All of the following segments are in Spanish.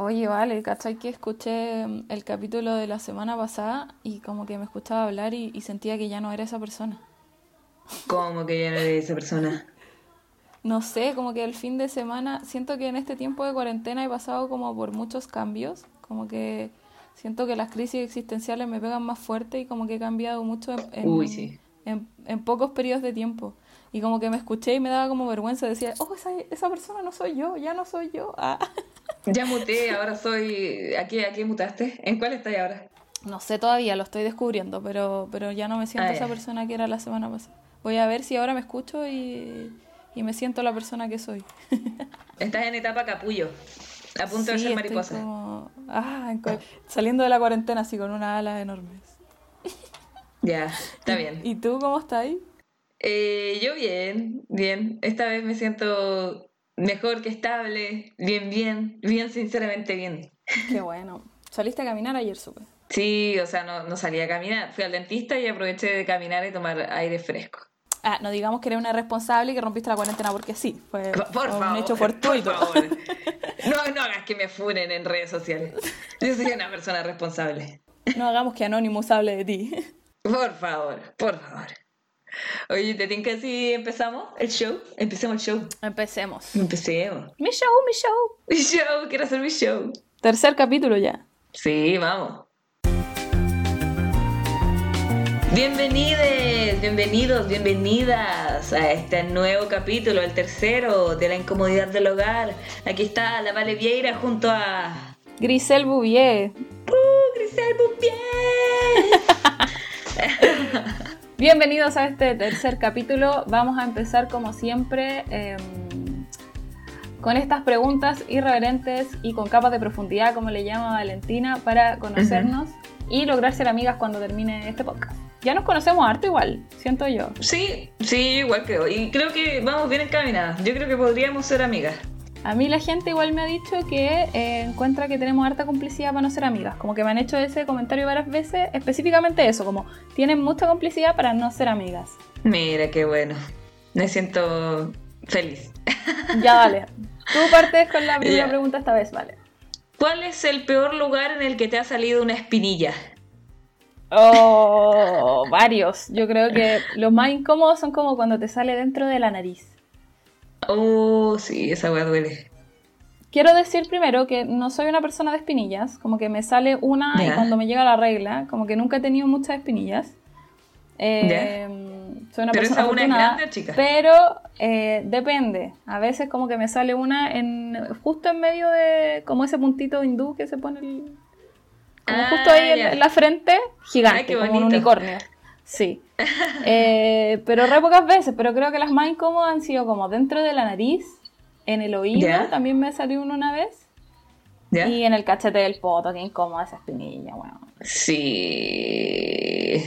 Oye, vale, ¿cachai? Que escuché mm, el capítulo de la semana pasada y como que me escuchaba hablar y, y sentía que ya no era esa persona. ¿Cómo que ya no eres esa persona? No sé, como que el fin de semana, siento que en este tiempo de cuarentena he pasado como por muchos cambios, como que siento que las crisis existenciales me pegan más fuerte y como que he cambiado mucho en, en- Uy, sí. en- en pocos periodos de tiempo. Y como que me escuché y me daba como vergüenza, decía, oh, esa, esa persona no soy yo, ya no soy yo. Ah. Ya muté, ahora soy... ¿A qué, a qué mutaste? ¿En cuál estás ahora? No sé todavía, lo estoy descubriendo, pero, pero ya no me siento Ah, esa persona que era la semana pasada. Voy a ver si ahora me escucho y, y me siento la persona que soy. Estás en etapa capullo. A punto de ser estoy mariposa. como- ah, saliendo de la cuarentena así con unas alas enormes. Ya, está bien. ¿Y tú cómo estás ahí? Eh, yo bien, bien. Esta vez me siento mejor que estable. Bien, bien. Bien, sinceramente bien. Qué bueno. ¿Saliste a caminar ayer, supe? Sí, o sea, no, no salí a caminar. Fui al dentista y aproveché de caminar y tomar aire fresco. Ah, no digamos que eres una irresponsable y que rompiste la cuarentena porque sí. Fue, Por fue favor. un hecho Por fortuito. favor. No, no hagas que me funen en redes sociales. Yo soy una persona responsable. No hagamos que Anonymous hable de ti. Por favor, por favor. Oye, ¿te tinca si empezamos el show? Empecemos el show. Empecemos. Empecemos. Mi show, mi show. Mi show, quiero hacer mi show. Tercer capítulo ya. Sí, vamos. Bienvenidos, bienvenidos, bienvenidas a este nuevo capítulo, el tercero de la incomodidad del hogar. Aquí está la Vale Vieira junto a Grisel Bouvier. ¡Uh, Grisel Bouvier! Bienvenidos a este tercer capítulo. Vamos a empezar como siempre em, con estas preguntas irreverentes y con capas de profundidad, como le llama Valentina, para conocernos y lograr ser amigas cuando termine este podcast. Ya nos conocemos harto igual, siento yo. Sí, sí, igual creo. Y creo que vamos bien encaminadas. Yo creo que podríamos ser amigas. A mí la gente igual me ha dicho que eh, encuentra que tenemos harta complicidad para no ser amigas. Como que me han hecho ese comentario varias veces, específicamente eso, como tienen mucha complicidad para no ser amigas. Mira, qué bueno. Me siento feliz. Ya vale. Tú partes con la primera Ya. pregunta esta vez, vale. ¿Cuál es el peor lugar en el que te ha salido una espinilla? Oh, varios. Yo creo que los más incómodos son como cuando te sale dentro de la nariz. Oh, sí, esa weá duele. Quiero decir primero que no soy una persona de espinillas, como que me sale una y Ya. cuando me llega la regla, como que nunca he tenido muchas espinillas. Eh, soy una ¿Pero persona esa una es grande chica? Pero eh, depende. A veces como que me sale una en justo en medio de como ese puntito hindú que se pone el, como Ah, justo ahí en, ya. en la frente, gigante, Ay, qué como un unicornio. Sí. Eh, pero re pocas veces, pero creo que las más incómodas han sido como dentro de la nariz, en el oído, también me salió uno una vez, y en el cachete del poto, qué incómoda esa espinilla, weón. Sí.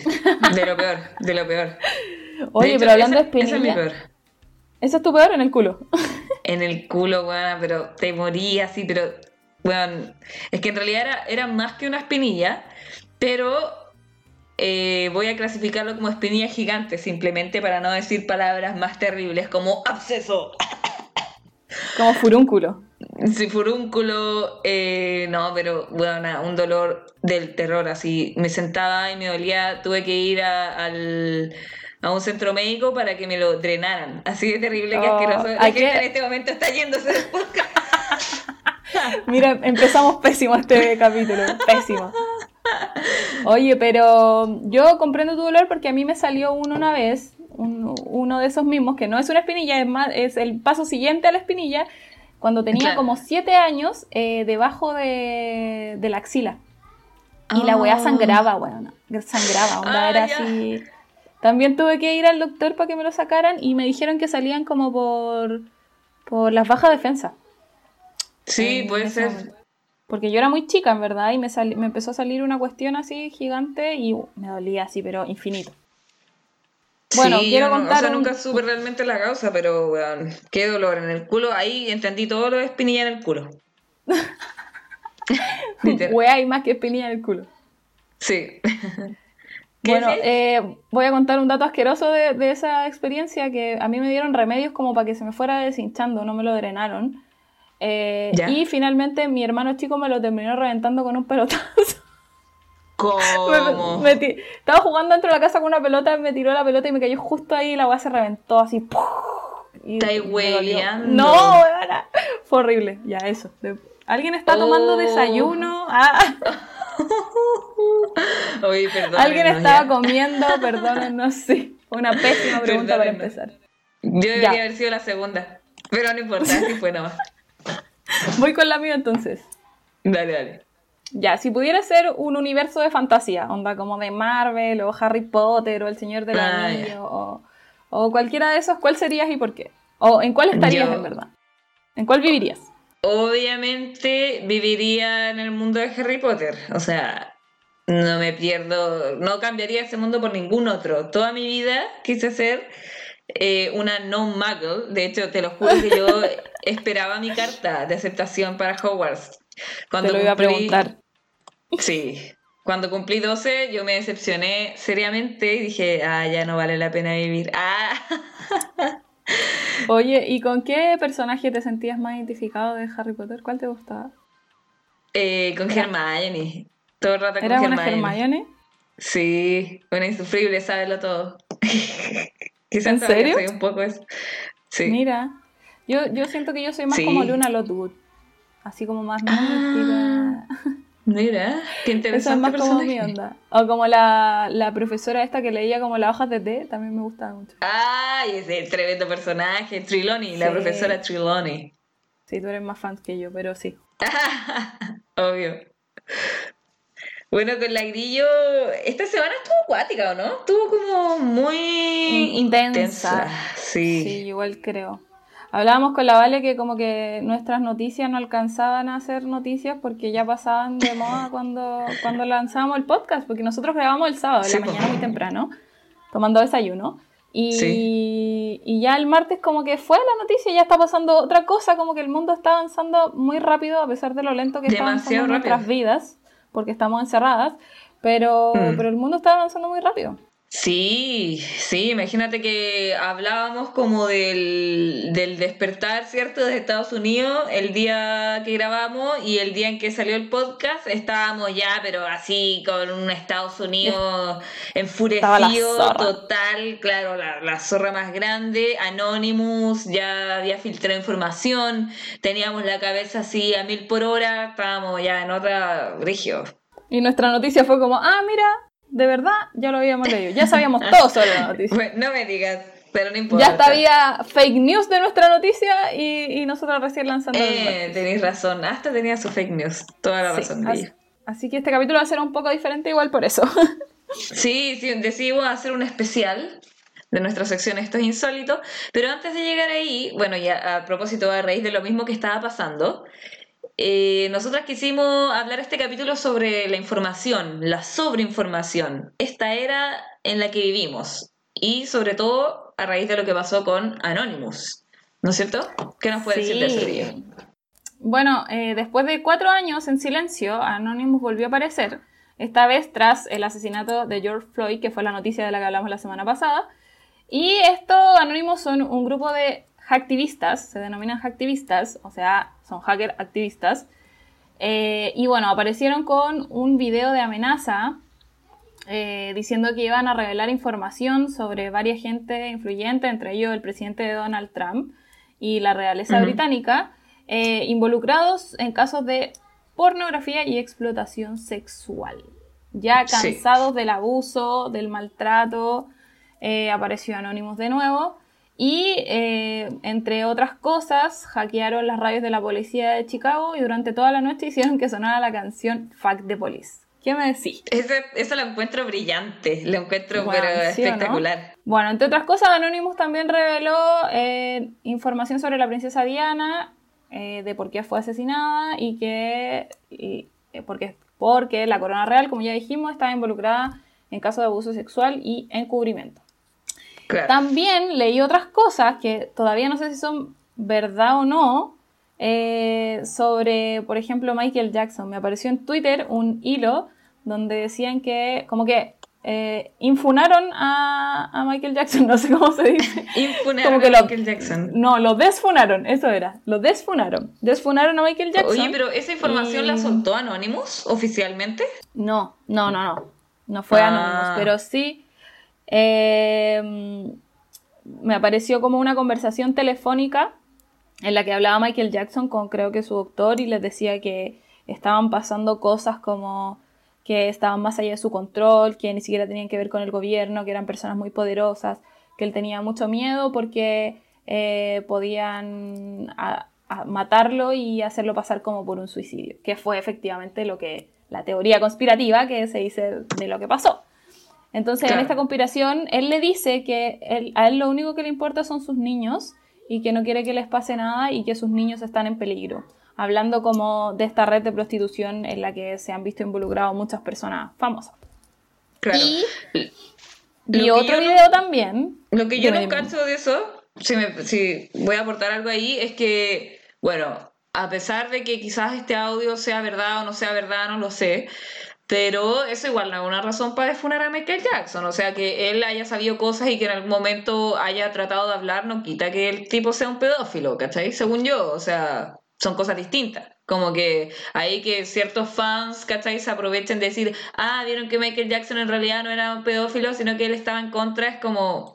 De lo peor, de lo peor. Oye, hecho, pero hablando esa- de esa es mi espinilla, peor. ¿eso es tu peor en el culo? En el culo, weón, pero te moría así, pero, weón, es que en realidad era, era más que una espinilla, pero eh, voy a clasificarlo como espinilla gigante, simplemente para no decir palabras más terribles como absceso, Como furúnculo. si furúnculo, eh, no, pero, weón, un dolor del terror, así, me sentaba y me dolía, tuve que ir a, al... A un centro médico para que me lo drenaran. Así de terrible que Oh, asqueroso. La hay gente que- en este momento está yéndose del podcast. Mira, empezamos pésimo este capítulo, pésimo. Oye, pero yo comprendo tu dolor porque a mí me salió uno una vez, un- uno de esos mismos, que no es una espinilla, es, más, es el paso siguiente a la espinilla, cuando tenía Claro. como 7 años, eh, debajo de, de la axila. Y la weá Ah. sangraba, weón. Sangraba, onda Ah, era así. También tuve que ir al doctor para que me lo sacaran y me dijeron que salían como por, por las bajas defensas. Sí, puede ser. momento. Porque yo era muy chica, en verdad, y me, empezó a salir una cuestión así gigante y uh, me dolía así, pero infinito. Bueno, sí, quiero no- contar O sea, un- nunca supe realmente la causa, pero weón, qué dolor en el culo. Ahí entendí todo lo de espinilla en el culo. Wea y más que espinilla en el culo. Sí. ¿Qué Bueno, eh, voy a contar un dato asqueroso de, de esa experiencia que a mí me dieron remedios como para que se me fuera deshinchando, no me lo drenaron. Eh, Ya. y finalmente mi hermano chico me lo terminó reventando con un pelotazo. ¿Cómo? Me- me ti- estaba jugando dentro de la casa con una pelota, me tiró la pelota y me cayó justo ahí y la weá se reventó así. ¡puf! Y. No, weona. Fue horrible. Ya, eso. ¿Alguien está tomando Oh. desayuno? Ah, Oye, perdón. ¿Alguien estaba comiendo? Perdón, no sé. Fue una pésima pregunta para empezar. Yo debería Ya. haber sido la segunda. Pero no importa, así fue nomás. Voy con la mía entonces. Dale, dale. Ya, si pudiera ser un universo de fantasía, onda como de Marvel o Harry Potter o El Señor del Ah, Anillo o, o cualquiera de esos, ¿cuál serías y por qué? ¿O en cuál estarías Yo- en verdad? ¿En cuál vivirías? Obviamente viviría en el mundo de Harry Potter. O sea, no me pierdo, no cambiaría ese mundo por ningún otro. Toda mi vida quise ser eh, una no-muggle. De hecho, te lo juro que yo esperaba mi carta de aceptación para Hogwarts. Cuando Te lo iba a cumplí- preguntar. Sí. Cuando cumplí 12, yo me decepcioné seriamente y dije, ah, ya no vale la pena vivir. Ah. Oye, ¿y con qué personaje te sentías más identificado de Harry Potter? ¿Cuál te gustaba? Eh, con Era- Hermione. Todo el rato con ¿Era una Hermione. Hermione? Sí, una insufrible, sábelo todo. Quizás ¿En serio? soy un poco eso. Sí. Mira, yo, yo siento que yo soy más Sí. como Luna Lovegood. Así como más Ah. Mira, qué Esa es interesante más como mi onda. O como la, la profesora esta que leía como las hojas de té, también me gustaba mucho. Ay, ese tremendo personaje, Triloni, la profesora Triloni. Sí, tú eres más fan que yo, pero sí. Obvio. Bueno, con la grillo, esta semana estuvo acuática, ¿o no? Estuvo como muy Intensa. intensa. Sí, Sí. igual creo. Hablábamos con la Vale que como que nuestras noticias no alcanzaban a ser noticias porque ya pasaban de moda cuando, cuando lanzábamos el podcast, porque nosotros grabamos el sábado, en Sí, la mañana muy temprano, tomando desayuno. Y, y ya el martes como que fue la noticia, ya está pasando otra cosa, como que el mundo está avanzando muy rápido a pesar de lo lento que está avanzando nuestras rápido. vidas, porque estamos encerradas, pero, Mm. pero el mundo está avanzando muy rápido. Sí, sí, imagínate que hablábamos como del, del despertar, ¿cierto? De Estados Unidos el día que grabamos y el día en que salió el podcast estábamos ya, pero así con un Estados Unidos enfurecido, total, claro, la, la zorra más grande, Anonymous, ya había filtrado información, teníamos la cabeza así a mil por hora, estábamos ya en otra región. Y nuestra noticia fue como, ah, mira, de verdad, ya lo habíamos leído. Ya sabíamos todo sobre la noticia. Bueno, no me digas, pero no importa. Ya hasta había fake news de nuestra noticia y, y nosotros recién lanzando Eh, tenéis razón, hasta tenía su fake news, toda la Sí, razón así, así que este capítulo va a ser un poco diferente igual por eso. Sí, sí, decidimos hacer un especial de nuestra sección Esto es Insólito, pero antes de llegar ahí, bueno, ya a propósito, a raíz de lo mismo que estaba pasando, eh, nosotras quisimos hablar este capítulo sobre la información, la sobreinformación, esta era en la que vivimos y sobre todo a raíz de lo que pasó con Anonymous, ¿no es cierto? ¿Qué nos puede decir de eso, Río? Bueno, eh, después de cuatro años en silencio, Anonymous volvió a aparecer, esta vez tras el asesinato de George Floyd, que fue la noticia de la que hablamos la semana pasada. Y estos Anonymous son un grupo de hacktivistas, se denominan hacktivistas, o sea, son hacker activistas. Eh, y bueno, aparecieron con un video de amenaza eh, diciendo que iban a revelar información sobre varias gente influyente, entre ellos el presidente Donald Trump y la realeza británica, eh, involucrados en casos de pornografía y explotación sexual. Ya Sí. cansados del abuso, del maltrato, eh, apareció Anonymous de nuevo. Y eh, entre otras cosas, hackearon las radios de la policía de Chicago y durante toda la noche hicieron que sonara la canción Fuck the Police. ¿Qué me decís? Ese, eso lo encuentro brillante, lo encuentro Bueno, pero ¿sí o no? espectacular. Bueno, entre otras cosas, Anonymous también reveló eh, información sobre la princesa Diana, eh, de por qué fue asesinada y que y, eh, porque, porque la corona real, como ya dijimos, estaba involucrada en casos de abuso sexual y encubrimiento. Claro. También leí otras cosas que todavía no sé si son verdad o no, eh, sobre, por ejemplo, Michael Jackson. Me apareció en Twitter un hilo donde decían que, como que eh, infunaron a, Michael Jackson, no sé cómo se dice. infunaron a Michael Jackson. No, lo desfunaron, eso era, lo desfunaron. Desfunaron a Michael Jackson. Oye, pero ¿esa información la soltó Anonymous oficialmente? No, no, no, no. No fue ah. Anonymous, pero sí. Eh, me apareció como una conversación telefónica en la que hablaba Michael Jackson con creo que su doctor y les decía que estaban pasando cosas como que estaban más allá de su control, que ni siquiera tenían que ver con el gobierno, que eran personas muy poderosas, que él tenía mucho miedo porque eh, podían matarlo y hacerlo pasar como por un suicidio, que fue efectivamente lo que la teoría conspirativa que se dice de lo que pasó. Entonces, en esta conspiración, él le dice que a él lo único que le importa son sus niños y que no quiere que les pase nada y que sus niños están en peligro hablando como de esta red de prostitución en la que se han visto involucrados muchas personas famosas. Claro. Y, otro video también. Lo que yo no cacho de eso, si, si voy a aportar algo ahí, es que, bueno, a pesar de que quizás este audio sea verdad o no sea verdad, no lo sé, pero eso igual no es una razón para defunar a Michael Jackson. O sea, que él haya sabido cosas y que en algún momento haya tratado de hablar no quita que el tipo sea un pedófilo, ¿cachai? Según yo, o sea, son cosas distintas. Como que ahí que ciertos fans, ¿cachai? Se aprovechen de decir, ah, vieron que Michael Jackson en realidad no era un pedófilo, sino que él estaba en contra, es como,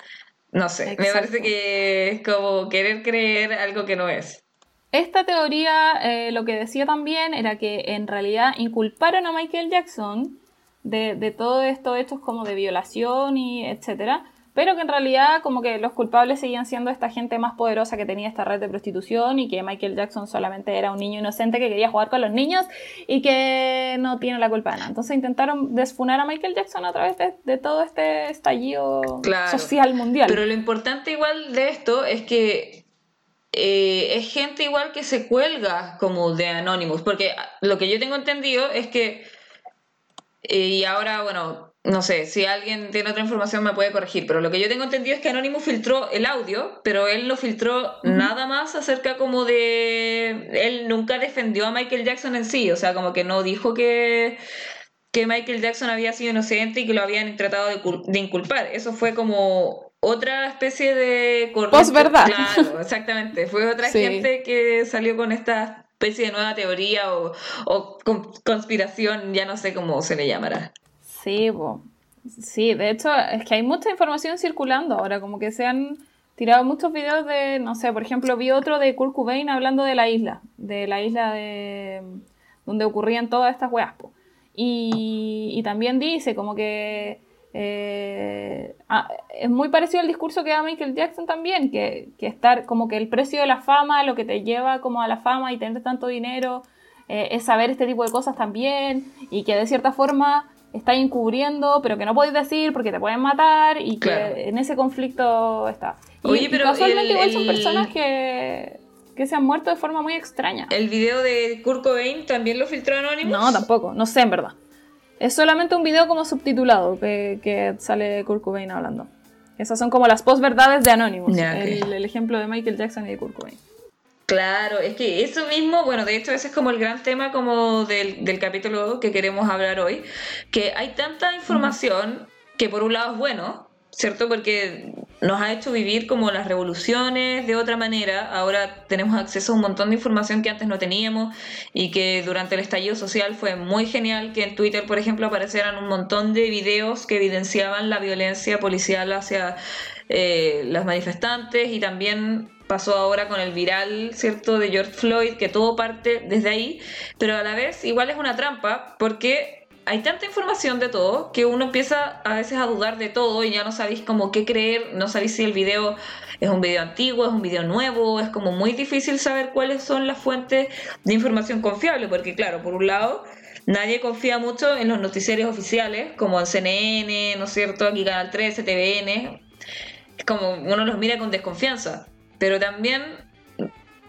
no sé, me parece que es como querer creer algo que no es. Esta teoría eh, lo que decía también era que en realidad inculparon a Michael Jackson de, de todo esto, hechos como de violación y etcétera, pero que en realidad como que los culpables seguían siendo esta gente más poderosa que tenía esta red de prostitución y que Michael Jackson solamente era un niño inocente que quería jugar con los niños y que no tiene la culpa de nada. Entonces intentaron desfunar a Michael Jackson a través de, todo este estallido social mundial. Pero lo importante igual de esto es que eh, es gente igual que se cuelga como de Anonymous, porque lo que yo tengo entendido es que, eh, y ahora, bueno, no sé, si alguien tiene otra información me puede corregir, pero lo que yo tengo entendido es que Anonymous filtró el audio, pero él no filtró nada más acerca como de... Él nunca defendió a Michael Jackson en sí, o sea, como que no dijo que, que Michael Jackson había sido inocente y que lo habían tratado de, inculpar. Eso fue como otra especie de... Post verdad. Claro, exactamente. Fue otra gente que salió con esta especie de nueva teoría o, o conspiración, ya no sé cómo se le llamará. Sí, sí, de hecho es que hay mucha información circulando ahora, como que se han tirado muchos videos de, no sé, por ejemplo, vi otro de Kurt Cobain hablando de la isla, de la isla de donde ocurrían todas estas weas. Y, también dice como que eh, ah, es muy parecido al discurso que da Michael Jackson también, que, que, estar como que el precio de la fama, lo que te lleva como a la fama y tener tanto dinero, eh, es saber este tipo de cosas también, y que de cierta forma está encubriendo, pero que no podéis decir porque te pueden matar y que en ese conflicto está. Y, Oye, pero casualmente igual son personas que, que se han muerto de forma muy extraña. ¿El video de Kurt Cobain también lo filtró Anonymous? No, tampoco, no sé en verdad. Es solamente un video como subtitulado que, que sale Kurt Cobain hablando. Esas son como las posverdades de Anonymous, el, el, ejemplo de Michael Jackson y de Kurt Cobain. Claro, es que eso mismo, bueno, de hecho ese es como el gran tema como del, del capítulo que queremos hablar hoy, que hay tanta información que por un lado es bueno, ¿cierto? Porque nos ha hecho vivir como las revoluciones de otra manera. Ahora tenemos acceso a un montón de información que antes no teníamos y que durante el estallido social fue muy genial que en Twitter, por ejemplo, aparecieran un montón de videos que evidenciaban la violencia policial hacia eh, los manifestantes y también pasó ahora con el viral, ¿cierto?, de George Floyd, que todo parte desde ahí, pero a la vez igual es una trampa porque hay tanta información de todo que uno empieza a veces a dudar de todo y ya no sabéis como qué creer, no sabéis si el video es un video antiguo, es un video nuevo, es como muy difícil saber cuáles son las fuentes de información confiable, porque claro, por un lado, nadie confía mucho en los noticiarios oficiales, como en CNN, ¿no es cierto?, aquí Canal 13, TVN, es como uno los mira con desconfianza. Pero también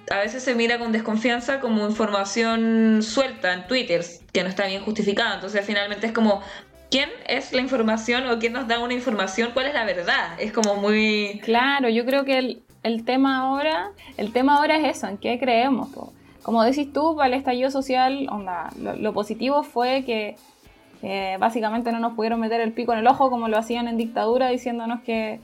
a veces se mira con desconfianza como información suelta en Twitter, que no está bien justificada. Entonces finalmente es como, ¿quién es la información o quién nos da una información? ¿Cuál es la verdad? Es como muy... Claro, yo creo que el, tema ahora, el tema ahora es eso, ¿en qué creemos? Como decís tú, para el estallido social, lo, positivo fue que básicamente no nos pudieron meter el pico en el ojo como lo hacían en dictadura diciéndonos que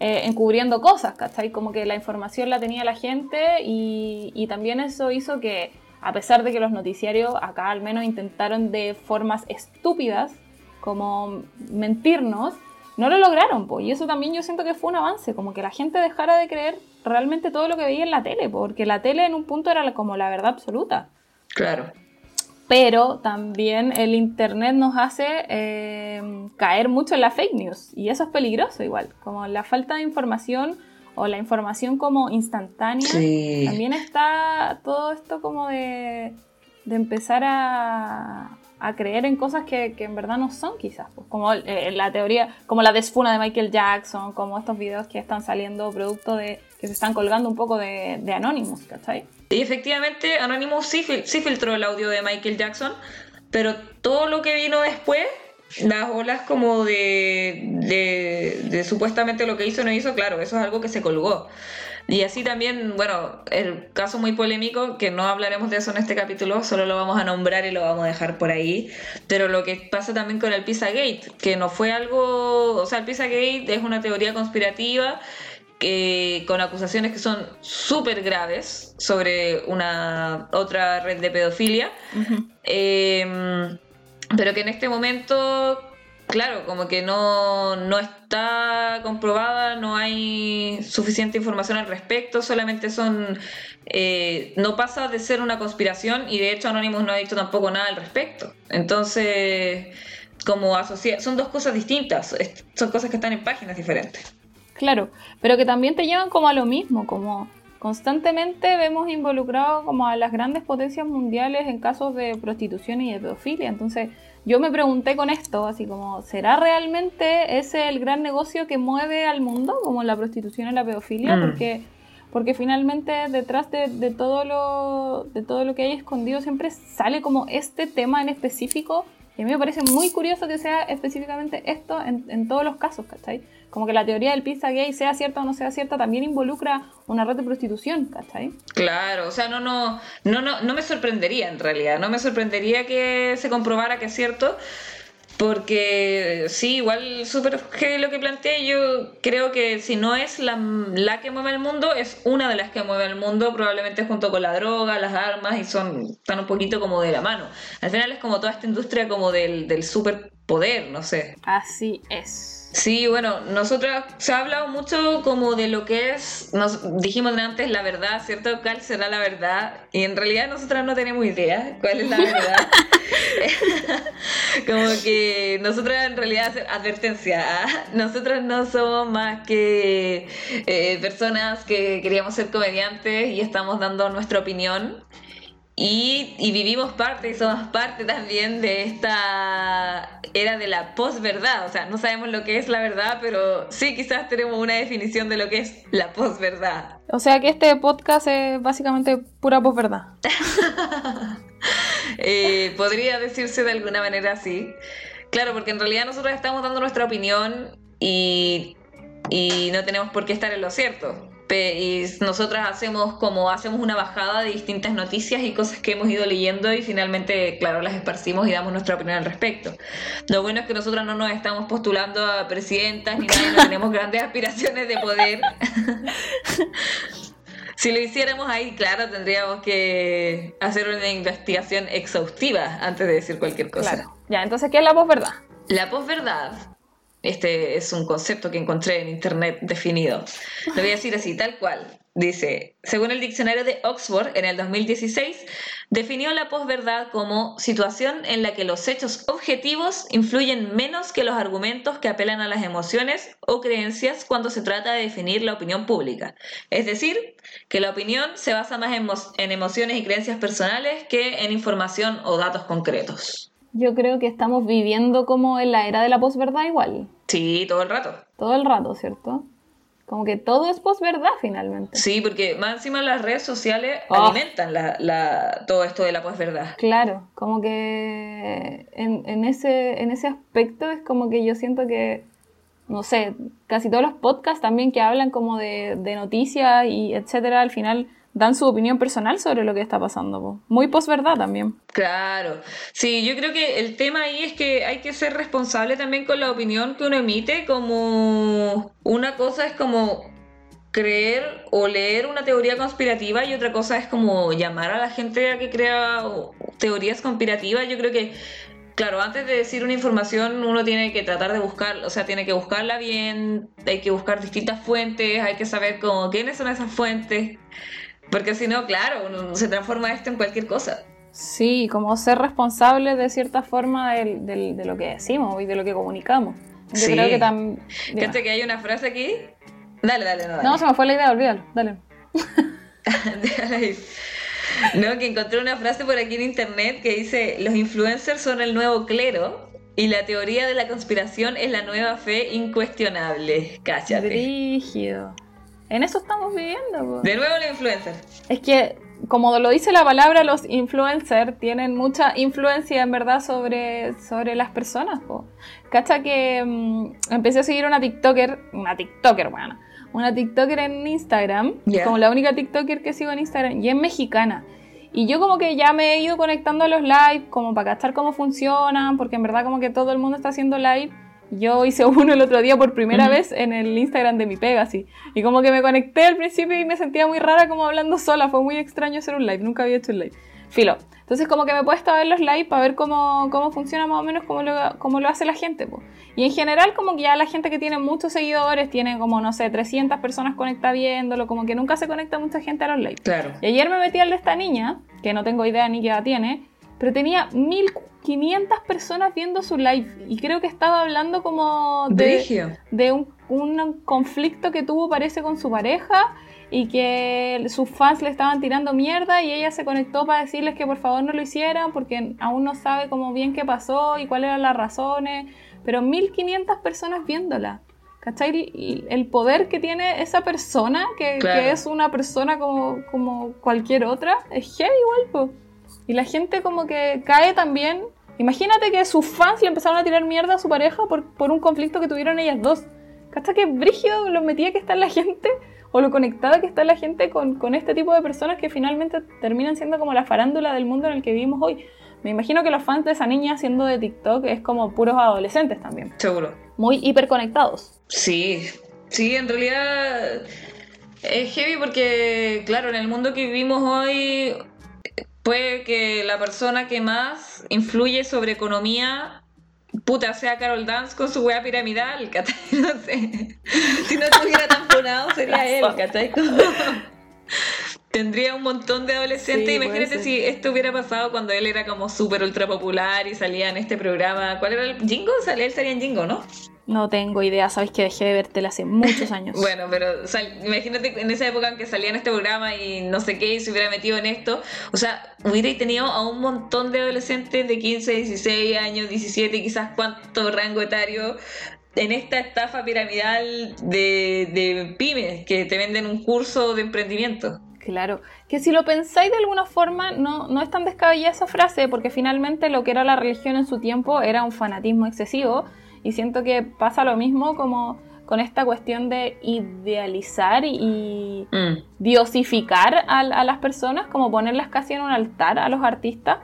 eh, encubriendo cosas, ¿cachai? Como que la información la tenía la gente y, también eso hizo que, a pesar de que los noticiarios acá al menos intentaron de formas estúpidas, como mentirnos, no lo lograron, pues. Y eso también yo siento que fue un avance, como que la gente dejara de creer realmente todo lo que veía en la tele, porque la tele en un punto era como la verdad absoluta. Claro pero también el Internet nos hace eh, caer mucho en la fake news y eso es peligroso igual, como la falta de información o la información como instantánea, también está todo esto como de, empezar a, creer en cosas que, en verdad no son quizás, pues, como eh, la teoría, como la desfuna de Michael Jackson, como estos videos que están saliendo producto de que se están colgando un poco de, de Anonymous, ¿cachai? Y efectivamente, Anonymous sí, filtró el audio de Michael Jackson, pero todo lo que vino después, las olas como de, de, supuestamente lo que hizo no hizo, claro, eso es algo que se colgó. Y así también, bueno, el caso muy polémico, que no hablaremos de eso en este capítulo, solo lo vamos a nombrar y lo vamos a dejar por ahí. Pero lo que pasa también con el Pizzagate, que no fue algo, o sea, el Pizzagate es una teoría conspirativa con acusaciones que son súper graves sobre una otra red de pedofilia, em, pero que en este momento, claro, como que no, no está comprobada, no hay suficiente información al respecto, solamente son, eh, no pasa de ser una conspiración y de hecho Anonymous no ha dicho tampoco nada al respecto. Entonces, como asociar, son dos cosas distintas, son cosas que están en páginas diferentes. Claro, pero que también te llevan como a lo mismo, como constantemente vemos involucrado como a las grandes potencias mundiales en casos de prostitución y de pedofilia. Entonces, yo me pregunté con esto, así como, ¿será realmente ese el gran negocio que mueve al mundo, como la prostitución y la pedofilia? Mm. Porque, porque finalmente detrás de, todo lo, de todo lo que hay escondido siempre sale como este tema en específico. Y a mí me parece muy curioso que sea específicamente esto en, en todos los casos, ¿cachai? Como que la teoría del pizza gay, sea cierta o no sea cierta, también involucra una red de prostitución, ¿cachai? Claro, o sea, no, no, no, no, no me sorprendería en realidad, no me sorprendería que se comprobara que es cierto, porque sí, igual súper lo que planteé, yo creo que si no es la, la, que mueve el mundo, es una de las que mueve el mundo, probablemente junto con la droga, las armas, y son, están un poquito como de la mano. Al final es como toda esta industria como del, del superpoder, no sé. Así es. Sí, bueno, nosotros se ha hablado mucho como de lo que es, nos dijimos antes la verdad, ¿cierto? ¿Cuál será la verdad? Y en realidad nosotras no tenemos idea cuál es la verdad. como que nosotras en realidad, advertencia, ¿ah? nosotros no somos más que eh, personas que queríamos ser comediantes y estamos dando nuestra opinión. Y, vivimos parte y somos parte también de esta era de la posverdad. O sea, no sabemos lo que es la verdad, pero sí quizás tenemos una definición de lo que es la posverdad. O sea que este podcast es básicamente pura posverdad. eh, podría decirse de alguna manera así. Claro, porque en realidad nosotros estamos dando nuestra opinión y, y no tenemos por qué estar en lo cierto y nosotras hacemos como hacemos una bajada de distintas noticias y cosas que hemos ido leyendo y finalmente, claro, las esparcimos y damos nuestra opinión al respecto. Lo bueno es que nosotras no nos estamos postulando a presidentas ni nada, no tenemos grandes aspiraciones de poder. si lo hiciéramos ahí, claro, tendríamos que hacer una investigación exhaustiva antes de decir cualquier cosa. Claro. Ya, entonces, ¿qué es la posverdad? La posverdad este es un concepto que encontré en internet definido. Lo voy a decir así, tal cual. Dice, según el diccionario de Oxford, en el 2016, definió la posverdad como situación en la que los hechos objetivos influyen menos que los argumentos que apelan a las emociones o creencias cuando se trata de definir la opinión pública. Es decir, que la opinión se basa más en, en emociones y creencias personales que en información o datos concretos. Yo creo que estamos viviendo como en la era de la posverdad igual. Sí, todo el rato. Todo el rato, ¿cierto? Como que todo es posverdad finalmente. Sí, porque más encima las redes sociales oh. alimentan la, todo esto de la posverdad. Claro, como que en, ese, en ese aspecto es como que yo siento que, no sé, casi todos los podcasts también que hablan como de, de noticias y etcétera, al final dan su opinión personal sobre lo que está pasando. po. Muy posverdad también. Claro, sí, yo creo que el tema ahí es que hay que ser responsable también con la opinión que uno emite, como una cosa es como creer o leer una teoría conspirativa y otra cosa es como llamar a la gente a que crea teorías conspirativas. Yo creo que, claro, antes de decir una información uno tiene que tratar de buscar, o sea, tiene que buscarla bien, hay que buscar distintas fuentes, hay que saber como quiénes son esas fuentes, porque si no, claro, uno se transforma esto en cualquier cosa. Sí, como ser responsable de cierta forma del- del- de lo que decimos y de lo que comunicamos. Yo Sí. creo que también... Fíjate que hay una frase aquí. Dale, dale, no, dale. No, se me fue la idea, olvídalo, dale. Déjala ahí. No, que encontré una frase por aquí en internet que dice, los influencers son el nuevo clero y la teoría de la conspiración es la nueva fe incuestionable. Cállate. Brígido. En eso estamos viviendo. De nuevo los influencers. Es que, como lo dice la palabra, los influencers tienen mucha influencia en verdad sobre, sobre las personas. po. Cacha que mm, empecé a seguir una TikToker, una TikToker, bueno, una TikToker en Instagram, Ya. como la única TikToker que sigo en Instagram, y es mexicana. Y yo como que ya me he ido conectando a los live, como para cachar cómo funcionan, porque en verdad como que todo el mundo está haciendo live. Yo hice uno el otro día por primera Ujú. vez en el Instagram de mi pega, así. Y como que me conecté al principio y me sentía muy rara como hablando sola. Fue muy extraño hacer un live, nunca había hecho un live. Filo. Entonces como que me he puesto a ver los live para ver cómo, cómo funciona más o menos, cómo lo, cómo lo hace la gente. po. Y en general como que ya la gente que tiene muchos seguidores, tiene como, no sé, 300 personas conectadas viéndolo, como que nunca se conecta mucha gente a los live. Claro. Y ayer me metí al de esta niña, que no tengo idea ni qué edad tiene, pero tenía 1500 personas viendo su live. Y creo que estaba hablando como de, un, un conflicto que tuvo, parece, con su pareja. Y que sus fans le estaban tirando mierda y ella se conectó para decirles que por favor no lo hicieran porque aún no sabe cómo bien qué pasó y cuáles eran las razones. Pero 1500 personas viéndola. ¿Cachai? El- poder que tiene esa persona, que, Claro. que es una persona como, como cualquier otra, es heavy igual. Y la gente como que cae también. Imagínate que sus fans le empezaron a tirar mierda a su pareja por, por un conflicto que tuvieron ellas dos. ¿Cachai que brígido lo metía que está la gente? O lo conectada que está la gente con, con este tipo de personas que finalmente terminan siendo como la farándula del mundo en el que vivimos hoy. Me imagino que los fans de esa niña haciendo de TikTok es como puros adolescentes también. Seguro. Muy hiperconectados. Sí, sí, en realidad es heavy porque, claro, en el mundo que vivimos hoy, puede que la persona que más influye sobre economía, puta, sea Carol Dance con su wea piramidal, ¿cachai? No sé. Si no estuviera tan funado, sería él, ¿cachai? Como- Tendría un montón de adolescentes. Sí, Imagínate si esto hubiera pasado cuando él era como súper ultra popular y salía en este programa. ¿Cuál era el Jingo? Salía, él salía en Jingo, ¿no? No tengo idea, sabes que dejé de vértela hace muchos años. Bueno, pero sal- imagínate en esa época en que salía en este programa y no sé qué, y se hubiera metido en esto. O sea, hubiera tenido a un montón de adolescentes de 15, 16 años, 17, quizás cuánto rango etario en esta estafa piramidal de, de pymes que te venden un curso de emprendimiento. Claro, que si lo pensáis de alguna forma, no, no es tan descabellada esa frase, porque finalmente lo que era la religión en su tiempo era un fanatismo excesivo, y siento que pasa lo mismo como con esta cuestión de idealizar y Mm, diosificar a, a las personas, como ponerlas casi en un altar a los artistas,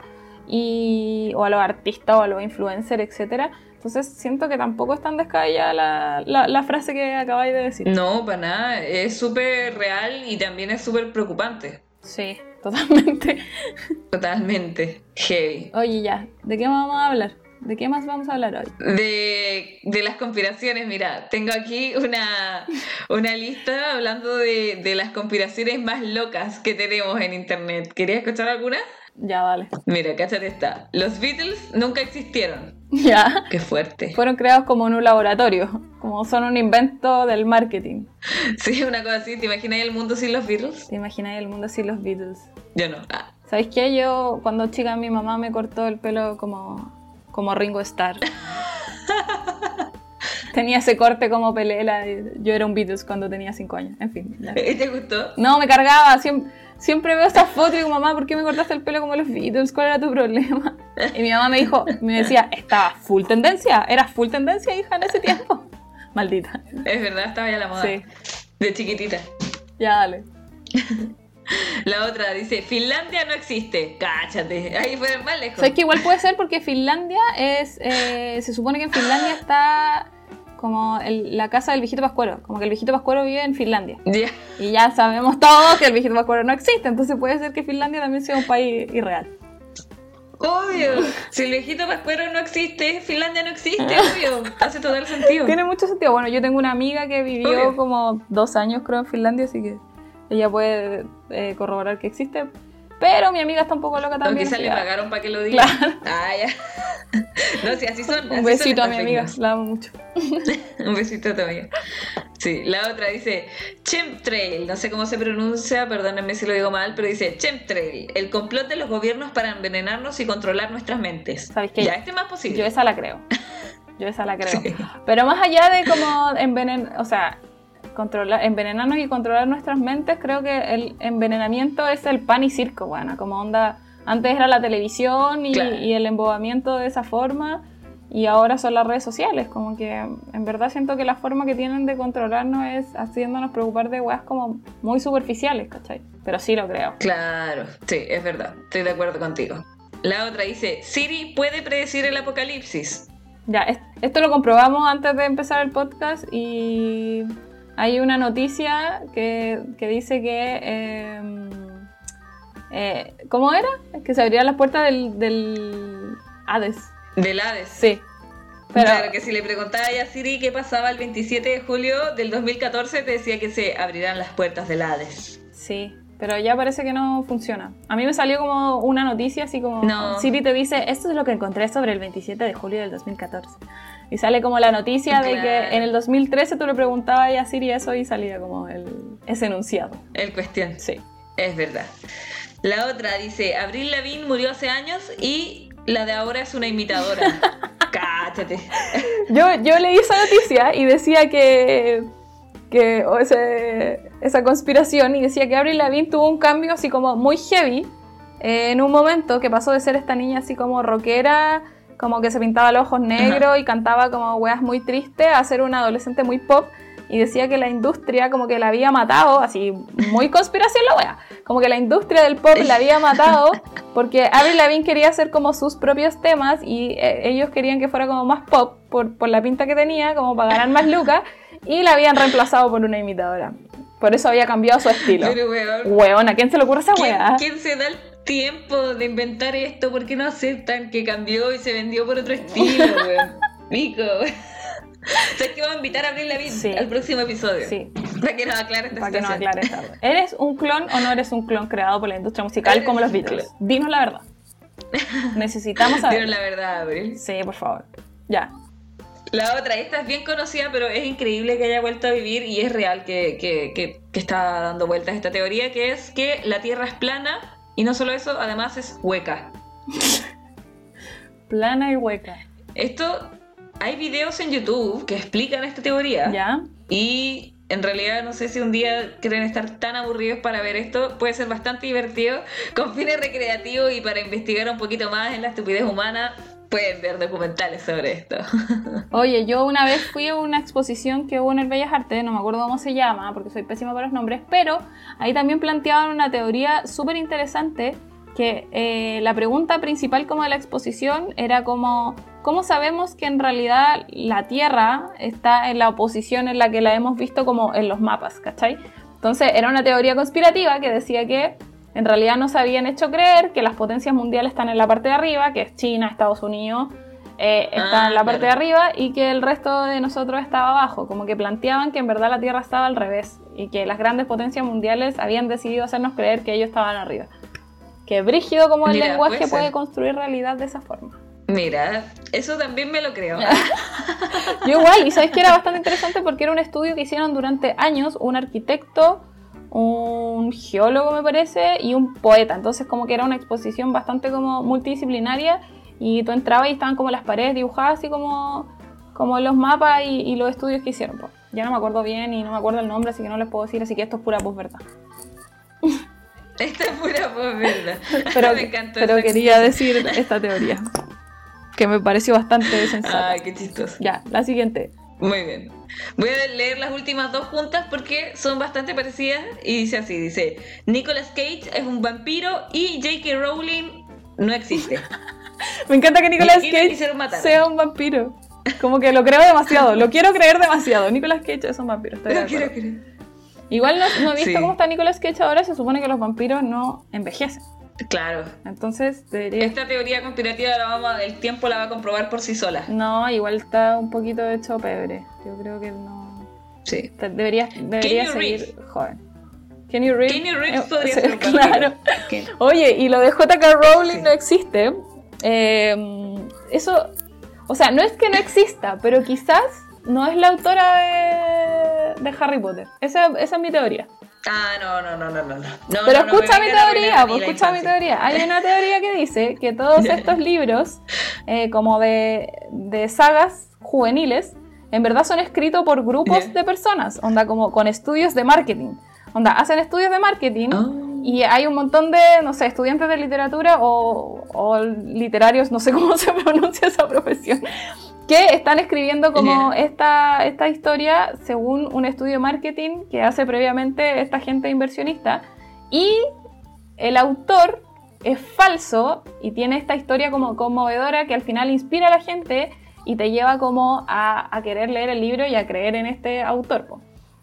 y, o a los artistas o a los influencers, etcétera. Entonces siento que tampoco es tan descabellada la, la- la frase que acabáis de decir. No, para nada. Es súper real y también es súper preocupante. Sí, totalmente. Totalmente. Heavy. Oye, ya, ¿de qué vamos a hablar? ¿De qué más vamos a hablar hoy? De, de las conspiraciones, mira, tengo aquí una, una lista hablando de, de las conspiraciones más locas que tenemos en internet. ¿Querías escuchar alguna? Ya, dale. Mira, cáchate esta. Los Beatles nunca existieron. Ya. Qué fuerte. Fueron creados como en un laboratorio, como son un invento del marketing. Sí, una cosa así. ¿Te imaginas el mundo sin los Beatles? ¿Te imaginas el mundo sin los Beatles? Yo no. Ah, ¿Sabéis qué? Yo, cuando chica, mi mamá me cortó el pelo como, como Ringo Starr. tenía ese corte como pelela. Yo era un Beatles cuando tenía 5 años. En fin. ya. ¿Te gustó? No, me cargaba. Siempre, siempre veo estas fotos y digo, mamá, ¿por qué me cortaste el pelo como los Beatles? ¿Cuál era tu problema? Y mi mamá me dijo, me decía, estaba full tendencia. Era full tendencia, hija, en ese tiempo. Maldita. Es verdad, estaba ya la moda. Sí. De chiquitita. Ya, dale. La otra dice, Finlandia no existe. Cáchate, ahí fue más lejos. ¿Sabes que igual puede ser porque Finlandia es... eh, se supone que en Finlandia está como el- la casa del viejito Pascuero. Como que el viejito Pascuero vive en Finlandia. Ya. Y ya sabemos todos que el viejito Pascuero no existe. Entonces puede ser que Finlandia también sea un país irreal. Obvio. Si el viejito Pascuero no existe, Finlandia no existe, obvio. Hace todo el sentido. Tiene mucho sentido. Bueno, yo tengo una amiga que vivió Obvio. como dos años creo en Finlandia, así que ella puede eh, corroborar que existe. Pero mi amiga está un poco loca también. quizá le pagaron para que lo diga. Ah, ya. No, si así son. así Un son besito a mi amiga, la amo mucho. Un besito también. Sí, la otra dice chemtrail, no sé cómo se pronuncia, perdónenme si lo digo mal, pero dice chemtrail, el complot de los gobiernos para envenenarnos y controlar nuestras mentes. ¿Sabes qué? Ya, este es más posible. Yo esa la creo. Yo esa la creo. Sí. Pero más allá de como envenenar, o sea, controlar, envenenarnos y controlar nuestras mentes, creo que el envenenamiento es el pan y circo, bueno, como onda, antes era la televisión y, Claro. y el embobamiento de esa forma, y ahora son las redes sociales, como que en verdad siento que la forma que tienen de controlarnos es haciéndonos preocupar de weas como muy superficiales, ¿cachai? Pero sí lo creo. Claro, sí, es verdad, estoy de acuerdo contigo. La otra dice, Siri puede predecir el apocalipsis. Ya, es- esto lo comprobamos antes de empezar el podcast y hay una noticia que, que dice que... eh, eh, ¿Cómo era? Que se abrían las puertas del, del Hades. Del Hades. Sí. Pero, Claro, que si le preguntabas a Siri qué pasaba el 27 de julio del 2014, te decía que se abrirán las puertas del Hades. Sí, pero ya parece que no funciona. A mí me salió como una noticia así como... No. Siri te dice, esto es lo que encontré sobre el 27 de julio del 2014. Y sale como la noticia de que en el 2013 tú le preguntabas a Siri eso y salía como el, ese enunciado. El cuestión. Sí. Es verdad. La otra dice, Abril Lavín murió hace años y la de ahora es una imitadora. Cáchate. Yo, yo leí esa noticia y decía que, que o ese- esa conspiración y decía que Avril Lavigne tuvo un cambio así como muy heavy eh, en un momento que pasó de ser esta niña así como rockera, como que se pintaba los ojos negros y cantaba como weas muy tristes, a ser una adolescente muy pop y decía que la industria como que la había matado, así muy conspiración la wea, como que la industria del pop la había matado porque Avril Lavigne quería hacer como sus propios temas y eh, ellos querían que fuera como más pop por, por la pinta que tenía, como para ganar más lucas y la habían reemplazado por una imitadora. Por eso había cambiado su estilo. Pero weón, Weón, ¿a quién se le ocurre esa ¿quién, wea? quién se da el tiempo de inventar esto? ¿Por qué no aceptan que cambió y se vendió por otro estilo, weón? Pico. ¿Sabes que vamos a invitar a Abril Lavín Sí. al próximo episodio? Sí, Para que nos aclare esta para que nos aclare esta. ¿Eres un clon o no eres un clon creado por la industria musical como los Beatles? Dinos la verdad. Necesitamos saber. la verdad, Abril. Sí, por favor. Ya. La otra, esta es bien conocida, pero es increíble que haya vuelto a vivir y es real que, que, que- que está dando vueltas esta teoría, que es que la Tierra es plana y no solo eso, además es hueca. Plana y hueca. Esto, hay videos en YouTube que explican esta teoría ¿Ya? y en realidad no sé si un día quieren estar tan aburridos para ver esto, puede ser bastante divertido, con fines recreativos y para investigar un poquito más en la estupidez humana, pueden ver documentales sobre esto. Oye, yo una vez fui a una exposición que hubo en el Bellas Artes, no me acuerdo cómo se llama, porque soy pésima para los nombres, pero ahí también planteaban una teoría súper interesante, que eh, la pregunta principal como de la exposición era como, ¿cómo sabemos que en realidad la Tierra está en la posición en la que la hemos visto como en los mapas, ¿cachai? Entonces era una teoría conspirativa que decía que en realidad nos habían hecho creer que las potencias mundiales están en la parte de arriba, que es China, Estados Unidos, eh, está Ah, en la parte claro. de arriba y que el resto de nosotros estaba abajo. Como que planteaban que en verdad la Tierra estaba al revés y que las grandes potencias mundiales habían decidido hacernos creer que ellos estaban arriba. Que brígido como el Mira, lenguaje puede puede construir realidad de esa forma. Mira, eso también me lo creo. Yo igual, y sabes que era bastante interesante porque era un estudio que hicieron durante años un arquitecto, un geólogo me parece, y un poeta. Entonces como que era una exposición bastante como multidisciplinaria y tú entrabas y estaban como las paredes dibujadas así como, como los mapas y, y los estudios que hicieron. po. Ya no me acuerdo bien y no me acuerdo el nombre, así que no les puedo decir, así que esto es pura verdad. Esta es pura pues, verdad. Pero, me encantó pero quería decir esta teoría, que me pareció bastante sensata. Ay, qué chistoso. Ya, la siguiente. Muy bien. Voy a leer las últimas dos juntas porque son bastante parecidas y dice así, dice, Nicolas Cage es un vampiro y J.K. Rowling no existe. Me encanta que Nicolas Cage sea un vampiro. Como que lo creo demasiado, lo quiero creer demasiado. Nicolas Cage es un vampiro. Estoy lo quiero creer. Igual no, he visto cómo está Nicolas Cage ahora, se supone que los vampiros no envejecen. Claro. Entonces debería... Esta teoría conspirativa la vamos, el tiempo la va a comprobar por sí sola. No, igual está un poquito hecho pebre. Yo creo que no... Sí. Debería, debería seguir joven. Kenny Reeves. Kenny Reeves eh, podría ser Claro. Oye, y lo de J.K. Rowling no existe. Eh, eso, o sea, no es que no exista, pero quizás no es la autora de, de Harry Potter. Esa, esa es mi teoría. Ah, no, no, no, no, no. Pero escucha mi teoría, pues, escucha mi teoría. Hay una teoría que dice que todos estos libros, eh, como de, de, sagas juveniles, en verdad son escritos por grupos de personas, onda como con estudios de marketing. Onda, hacen estudios de marketing oh. y hay un montón de, no sé, estudiantes de literatura o, o literarios, no sé cómo se pronuncia esa profesión, que están escribiendo como esta, esta historia según un estudio de marketing que hace previamente esta gente inversionista. Y el autor es falso y tiene esta historia como conmovedora que al final inspira a la gente y te lleva como a, querer leer el libro y a creer en este autor.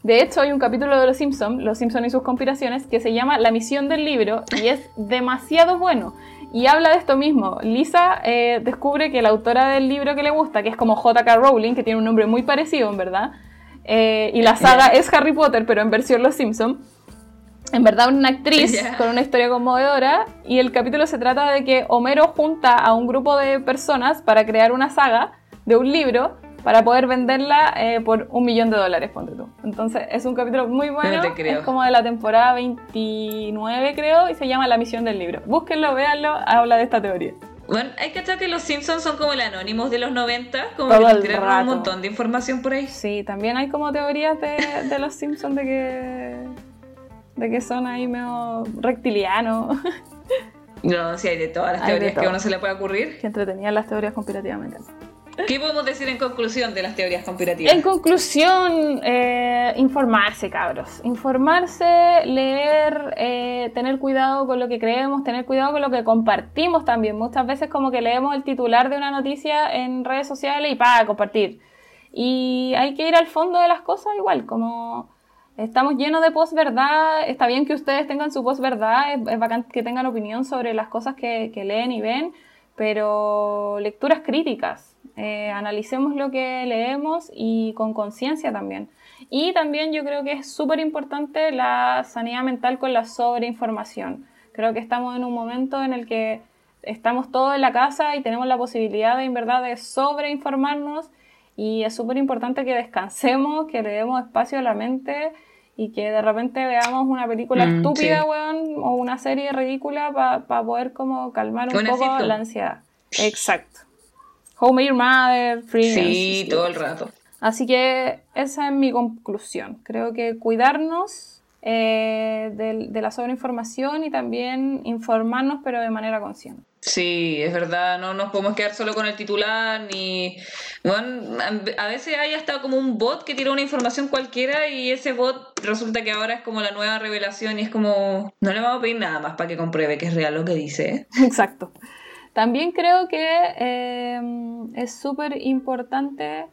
De hecho, hay un capítulo de Los Simpsons, Los Simpsons y sus conspiraciones, que se llama La misión del libro y es demasiado bueno. Y habla de esto mismo. Lisa eh, descubre que la autora del libro que le gusta, que es como J.K. Rowling, que tiene un nombre muy parecido, en verdad, eh, y la saga es Harry Potter, pero en versión Los Simpson. En verdad, una actriz con una historia conmovedora. Y el capítulo se trata de que Homero junta a un grupo de personas para crear una saga de un libro para poder venderla eh, por un millón de dólares, ponte tú. Entonces, es un capítulo muy bueno. Es como de la temporada 29, creo, y se llama La misión del libro. Búsquenlo, véanlo, habla de esta teoría. Bueno, hay que achar que los Simpsons son como el Anonymous de los 90, como que tiraron un montón de información por ahí. Sí, también hay como teorías de, de los Simpsons de que, de que son ahí medio reptilianos. No, sí hay de todas las teorías que a uno se le puede ocurrir. Que entretenían las teorías conspirativamente. ¿Qué podemos decir en conclusión de las teorías conspirativas? En conclusión, eh, informarse, cabros. Informarse, leer, eh, tener cuidado con lo que creemos, tener cuidado con lo que compartimos también. Muchas veces como que leemos el titular de una noticia en redes sociales y para compartir. Y hay que ir al fondo de las cosas igual, como estamos llenos de posverdad, está bien que ustedes tengan su posverdad, es, bacán que tengan opinión sobre las cosas que leen y ven, pero lecturas críticas eh, analicemos lo que leemos y con conciencia también. Y también yo creo que es súper importante la sanidad mental con la sobreinformación. Creo que estamos en un momento en el que estamos todos en la casa y tenemos la posibilidad de, en verdad, de sobreinformarnos y es súper importante que descansemos, que le demos espacio a la mente y que de repente veamos una película mm, estúpida, o una serie ridícula para poder como calmar un poco la ansiedad. Exacto. Home Your Mother, Free. Sí, todo el rato. Así que esa es mi conclusión. Creo que cuidarnos eh, de, la sobreinformación y también informarnos, pero de manera consciente. Sí, es verdad, no nos podemos quedar solo con el titular, ni... Bueno, a veces hay hasta como un bot que tira una información cualquiera y ese bot resulta que ahora es como la nueva revelación y es como... No le vamos a pedir nada más para que compruebe que es real lo que dice. Exacto. También creo que em, es súper importante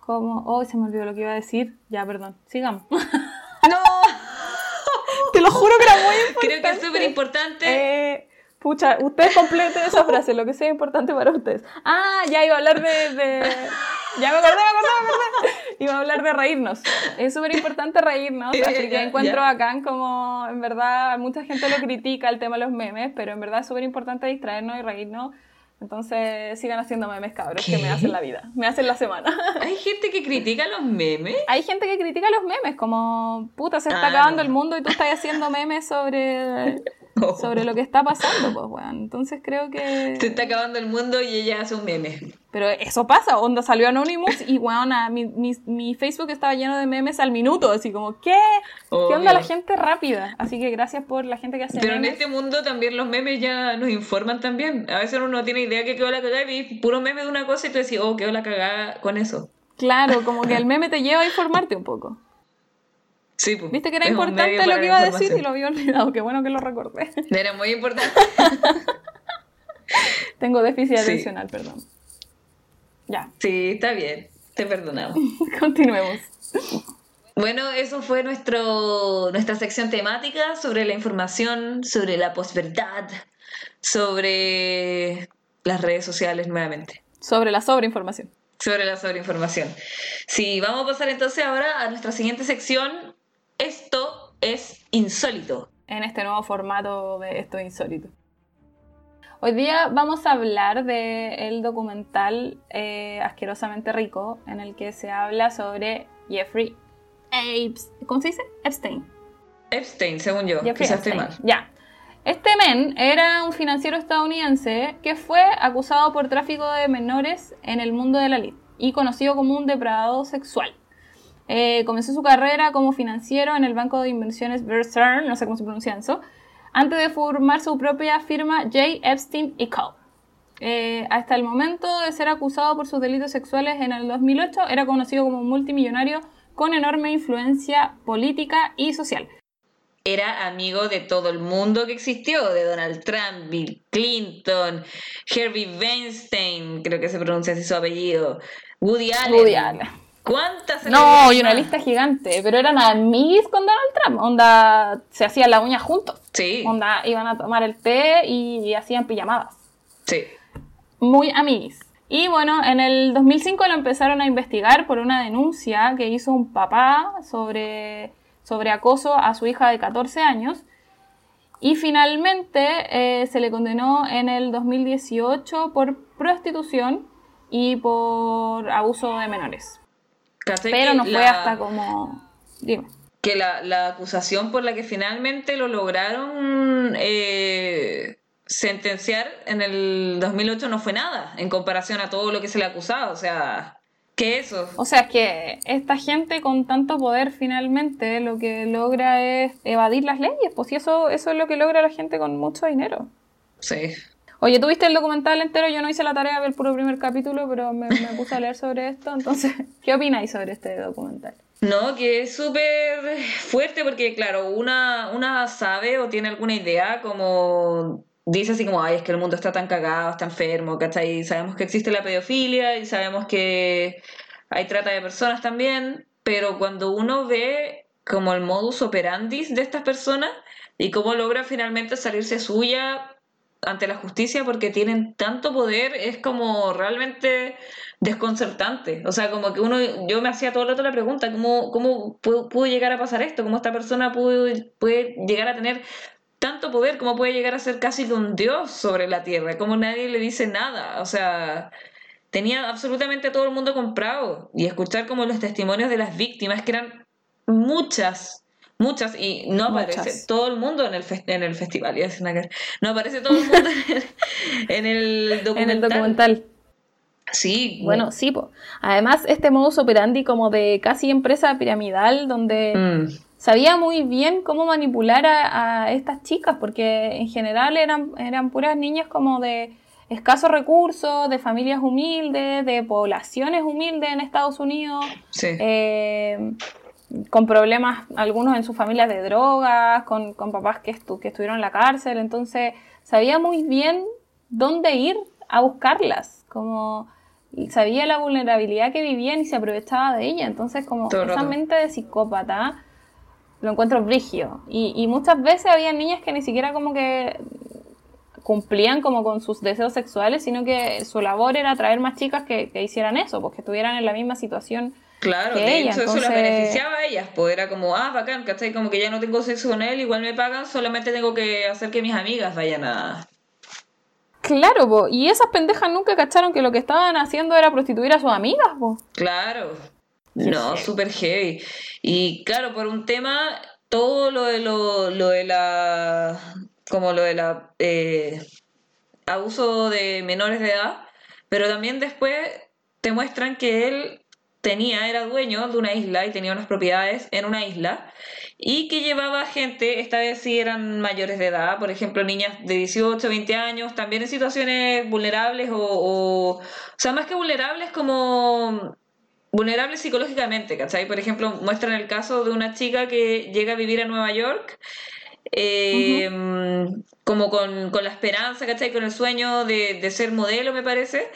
como... Oh, se me olvidó lo que iba a decir. Ya, perdón. Sigamos. ¡No! Te lo juro que era muy importante. Creo que es súper importante. Eh, pucha, ustedes completen esa frase, lo que sea importante para ustedes. Ah, ya iba a hablar de... Ya me acordé, me acordé, me acordé. Iba a hablar de reírnos. Es súper importante reírnos. Así que encuentro acá como, en verdad, mucha gente lo critica el tema de los memes, pero en verdad es súper importante distraernos y reírnos. Entonces sigan haciendo memes, cabros, que me hacen la vida, me hacen la semana. ¿Hay gente que critica los memes? Hay gente que critica los memes, como, puta, se está ah, acabando el mundo y tú estás haciendo memes sobre sobre lo que está pasando, pues, weón. Entonces creo que. Se está acabando el mundo y ella hace un meme. Pero eso pasa, onda salió Anonymous y, weón, mi, mi, mi, Facebook estaba lleno de memes al minuto, así como, ¿qué? ¿Qué onda la gente rápida? Así que gracias por la gente que hace Pero en este mundo también los memes ya nos informan también. A veces uno no tiene idea que quedó la cagada y puro meme de una cosa y tú decís, oh, quedó la cagada con eso. Claro, como que el meme te lleva a informarte un poco. Sí, pues, Viste que era importante lo que iba a decir y lo había olvidado. Qué bueno que lo recordé. Era muy importante. Tengo déficit Sí. atencional, perdón. Ya, Sí, está bien. Te perdonamos. continuemos. Bueno, eso fue nuestro, nuestra sección temática sobre la información, sobre la posverdad, sobre las redes sociales nuevamente, Sobre la sobreinformación. sobre la sobreinformación. Sí, vamos a pasar entonces ahora a nuestra siguiente sección. Esto es insólito. en este nuevo formato de Esto es Insólito. Hoy día vamos a hablar del documental eh, Asquerosamente Rico, en el que se habla sobre Jeffrey Apes, ¿cómo se dice? Epstein. Epstein, según yo, Jeffrey quizás estoy mal. Ya. Este men era un financiero estadounidense que fue acusado por tráfico de menores en el mundo de la lid y conocido como un depredador sexual. Eh, comenzó su carrera como financiero en el banco de inversiones Bear Stearns, no sé cómo se pronuncia eso, antes de formar su propia firma J. Epstein Co. Eh, hasta el momento de ser acusado por sus delitos sexuales en el 2008, era conocido como un multimillonario con enorme influencia política y social. Era amigo de todo el mundo que existió, de Donald Trump, Bill Clinton, Harvey Weinstein, creo que se pronuncia así su apellido, Woody Allen. Woody Allen. ¿Cuántas No, y una lista gigante, pero eran amiguis con Donald Trump. Onda, se hacían la uña juntos. Sí, Onda, iban a tomar el té y, hacían pijamadas. sí. Muy amiguis. Y bueno, en el 2005 lo empezaron a investigar por una denuncia que hizo un papá sobre, sobre acoso a su hija de 14 años. Y finalmente eh, se le condenó en el 2018 por prostitución y por abuso de menores. ¿Cachai Pero que no fue la- hasta como... Dime. que la, la acusación por la que finalmente lo lograron eh, sentenciar en el 2008 no fue nada en comparación a todo lo que se le acusaba. O sea, ¿qué eso? O sea, es que esta gente con tanto poder finalmente lo que logra es evadir las leyes, pues y eso, eso es lo que logra la gente con mucho dinero. Sí. Oye, ¿tú viste el documental entero? Yo no hice la tarea de ver el puro primer capítulo, pero me, me puse a leer sobre esto. Entonces, ¿qué opináis sobre este documental? No, que es súper fuerte porque, claro, una, una sabe o tiene alguna idea como... Dice así como, ay, es que el mundo está tan cagado, está enfermo, ¿cachai? Y sabemos que existe la pedofilia y sabemos que hay trata de personas también, pero cuando uno ve como el modus operandi de estas personas y cómo logra finalmente salirse suya ante la justicia porque tienen tanto poder, es como realmente desconcertante. O sea, como que uno, yo me hacía todo el rato la pregunta, ¿cómo, cómo pudo, llegar a pasar esto? ¿Cómo esta persona pudo, puede llegar a tener tanto poder? ¿Cómo puede llegar a ser casi que un dios sobre la tierra? ¿Cómo nadie le dice nada? O sea, tenía absolutamente todo el mundo comprado. Y escuchar como los testimonios de las víctimas, que eran muchas, Muchas, y no aparece Muchas. todo el mundo en el, en el festival. iba a decir una cosa. No aparece todo el mundo en el, en el documental. En el documental. Sí, Bueno, sí, po. Además, este modus operandi como de casi empresa piramidal, donde Mm, sabía muy bien cómo manipular a, a estas chicas, porque en general eran, eran puras niñas como de escasos recursos, de familias humildes, de poblaciones humildes en Estados Unidos, sí. eh, con problemas, algunos en sus familias de drogas, con, con papás que, estu- que estuvieron en la cárcel, entonces sabía muy bien dónde ir a buscarlas, como sabía la vulnerabilidad que vivían y se aprovechaba de ella, entonces como Todo esa rato. mente de psicópata lo encuentro brigio y, y muchas veces había niñas que ni siquiera como que cumplían como con sus deseos sexuales, sino que su labor era atraer más chicas que, que hicieran eso, porque estuvieran en la misma situación Claro, que de ella, hecho eso las entonces- beneficiaba a ellas, pues era como, ah, bacán, ¿cachai? Como que ya no tengo sexo con él, igual me pagan, solamente tengo que hacer que mis amigas vayan a... Claro, po. y esas pendejas nunca cacharon que lo que estaban haciendo era prostituir a sus amigas, po. Claro. No, súper heavy. Y claro, por un tema, todo lo de lo, lo de la, como lo de la eh, abuso de menores de edad, pero también después te muestran que él tenía, era dueño de una isla y tenía unas propiedades en una isla y que llevaba gente, esta vez sí eran mayores de edad, por ejemplo, niñas de 18, 20 años, también en situaciones vulnerables o, o, o sea, más que vulnerables como vulnerable psicológicamente, ¿cachai? Por ejemplo, muestran el caso de una chica que llega a vivir a Nueva York eh, como con, con, la esperanza, ¿cachai? Con el sueño de, de, ser modelo, me parece.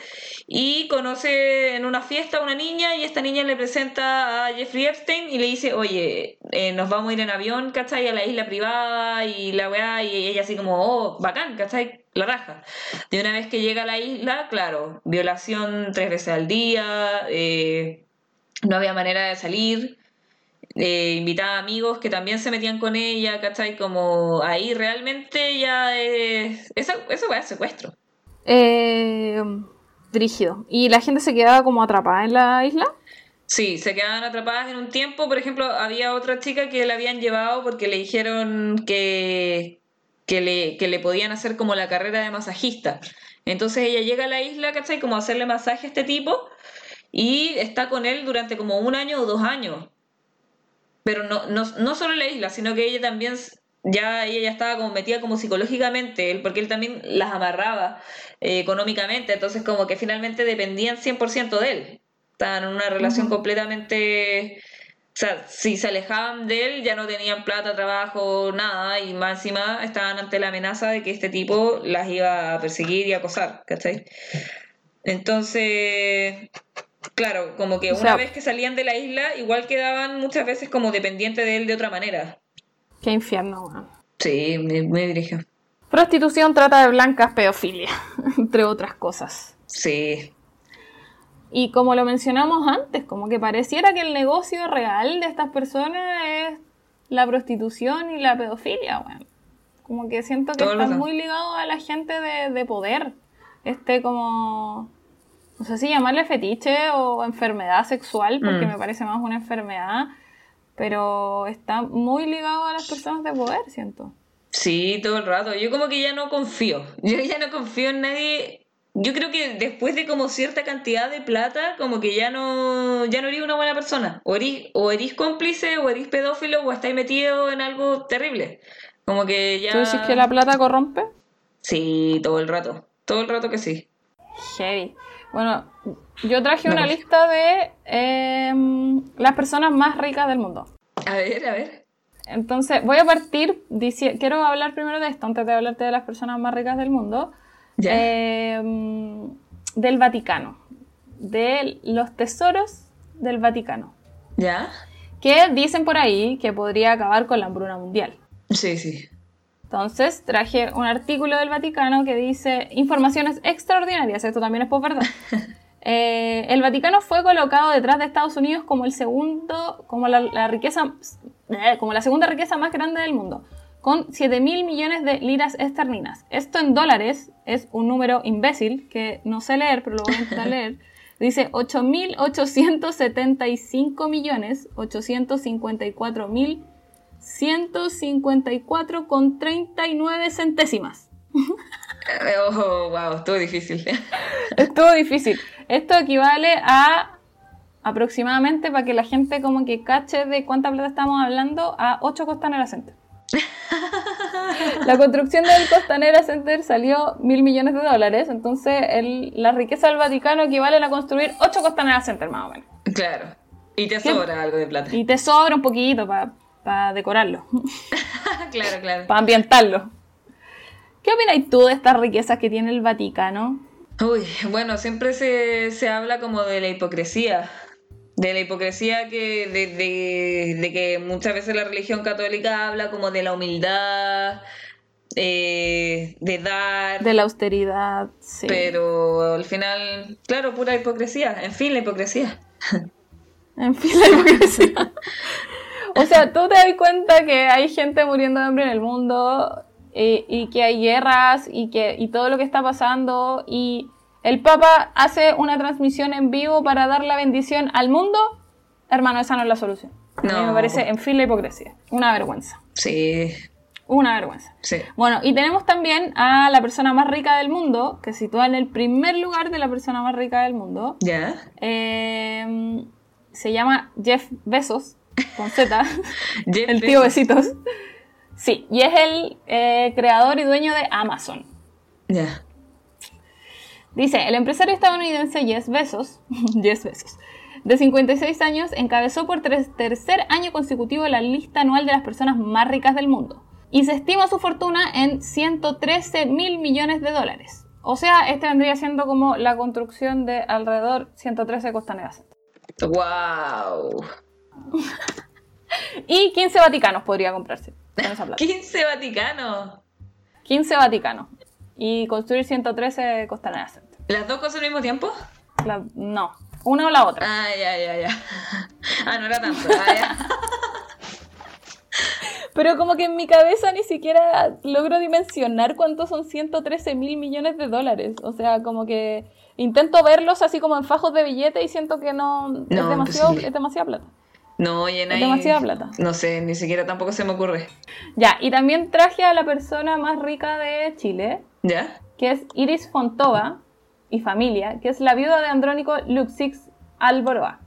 Y conoce en una fiesta a una niña y esta niña le presenta a Jeffrey Epstein y le dice, oye, eh, nos vamos a ir en avión, ¿cachai? A la isla privada y la weá, y ella así como, oh, bacán, ¿cachai? La raja. De una vez que llega a la isla, claro, violación tres veces al día, eh, no había manera de salir eh, invitaba amigos que también se metían con ella, ¿cachai? Como ahí realmente ya es... Eso, eso es secuestro. Eh, rígido. ¿Y la gente se quedaba como atrapada en la isla? Sí, se quedaban atrapadas en un tiempo. Por ejemplo, había otra chica que la habían llevado porque le dijeron que, que, le, que le podían hacer como la carrera de masajista. Entonces ella llega a la isla, ¿cachai? Como a hacerle masaje a este tipo y está con él durante como un año o dos años pero no, no, no solo en la isla, sino que ella también ya ella ya estaba como metida como psicológicamente, él, porque él también las amarraba eh, económicamente, entonces como que finalmente dependían 100% de él. Estaban en una relación completamente... O sea, si se alejaban de él ya no tenían plata, trabajo, nada, y más encima estaban ante la amenaza de que este tipo las iba a perseguir y acosar, ¿cachai? Entonces, Claro, como que una vez que salían de la isla, igual quedaban muchas veces como dependientes de él de otra manera. Qué infierno, Sí, me, me dirijo. Prostitución, trata de blancas, pedofilia, entre otras cosas. Sí. Y como lo mencionamos antes, como que pareciera que el negocio real de estas personas es la prostitución y la pedofilia, bueno. Como que siento que están muy ligados a la gente de, de poder. Este como no sé si llamarle fetiche o enfermedad sexual, porque mm. me parece más una enfermedad, pero está muy ligado a las personas de poder, siento. Sí, todo el rato. Yo como que ya no confío. Yo ya no confío en nadie. Yo creo que después de como cierta cantidad de plata, como que ya no, ya no eres una buena persona. O eres, o eres cómplice, o eres pedófilo, o estáis metido en algo terrible. Como que ya... ¿Tú dices que la plata corrompe? Sí, todo el rato. Todo el rato que sí. Heavy. Bueno, yo traje una lista de em, las personas más ricas del mundo. A ver, a ver. Entonces, voy a partir, quiero hablar primero de esto, antes de hablarte de las personas más ricas del mundo. Em, del Vaticano, de los tesoros del Vaticano. ¿Ya? Que dicen por ahí que podría acabar con la hambruna mundial. Sí, sí. Entonces traje un artículo del Vaticano que dice informaciones extraordinarias, esto también es por verdad. Eh, el Vaticano fue colocado detrás de Estados Unidos como el segundo, como la, riqueza, eh, como la segunda riqueza más grande del mundo, con 7 mil millones de liras esterlinas. Esto en dólares es un número imbécil que no sé leer, pero lo voy a intentar leer. Dice 8.875 millones 854 mil 154,39 centésimas. Oh, wow, estuvo difícil. estuvo difícil. Esto equivale a aproximadamente, para que la gente como que cache de cuánta plata estamos hablando, a 8 Costanera Center. la construcción del Costanera Center salió mil millones de dólares, entonces la riqueza del Vaticano equivale a construir 8 Costanera Center más o menos. Claro. Y te sobra algo de plata. Y te sobra un poquito para para decorarlo. claro, claro. Para ambientarlo. ¿Qué opinas tú de estas riquezas que tiene el Vaticano? Uy, bueno, siempre se, habla como de la hipocresía. De la hipocresía que de, que muchas veces la religión católica habla como de la humildad, eh, de dar. De la austeridad, sí. Pero al final, claro, pura hipocresía. En fin, la hipocresía. En fin, la hipocresía. O sea, tú te das cuenta que hay gente muriendo de hambre en el mundo y, que hay guerras y que y todo lo que está pasando y el Papa hace una transmisión en vivo para dar la bendición al mundo. Hermano, esa no es la solución. No. me parece en fin la hipocresía. Una vergüenza. Sí. Una vergüenza. Sí. Bueno, y tenemos también a la persona más rica del mundo, que sitúa en el primer lugar de la persona más rica del mundo. Ya. Eh, se llama Jeff Bezos con Z, el tío Besitos. Sí, y es el eh, creador y dueño de Amazon. Ya. Dice, el empresario estadounidense Jeff Bezos, Jeff Bezos de 56 años, encabezó por tercer año consecutivo la lista anual de las personas más ricas del mundo. Y se estima su fortuna en 113 mil millones de dólares. O sea, este vendría siendo como la construcción de alrededor 113 Costaneras. ¡Wow! y 15 Vaticanos podría comprarse con esa plata. ¿15 Vaticanos? 15 Vaticanos. Y construir 113 Costaneras. ¿Las dos cosas al mismo tiempo? no, una o la otra. Ah, ya, ya, ya. Ah, no era tanto. Ah, Pero como que en mi cabeza ni siquiera logro dimensionar cuántos son 113 mil millones de dólares. O sea, como que intento verlos así como en fajos de billete y siento que no, es, demasiado, es demasiada plata. No, llena Es demasiada plata. No sé, ni siquiera tampoco se me ocurre. Ya, y también traje a la persona más rica de Chile. ¿Ya? Que es Iris Fontova y familia, que es la viuda de Andrónico Luxix Alboroa.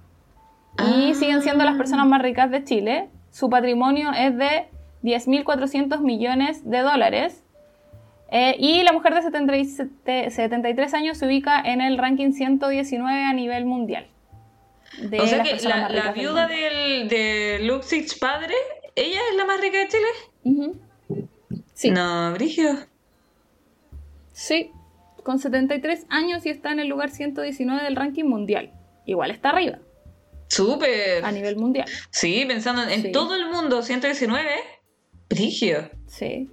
Y ah. siguen siendo las personas más ricas de Chile. Su patrimonio es de 10.400 millones de dólares. Eh, y la mujer de 73 años se ubica en el ranking 119 a nivel mundial. O sea que la, viuda del, de Luxich padre, ¿ella es la más rica de Chile? Sí. No, Brigio. Sí, con 73 años y está en el lugar 119 del ranking mundial. Igual está arriba. Súper. A nivel mundial. Sí, pensando en todo el mundo, 119. Brigio. Sí.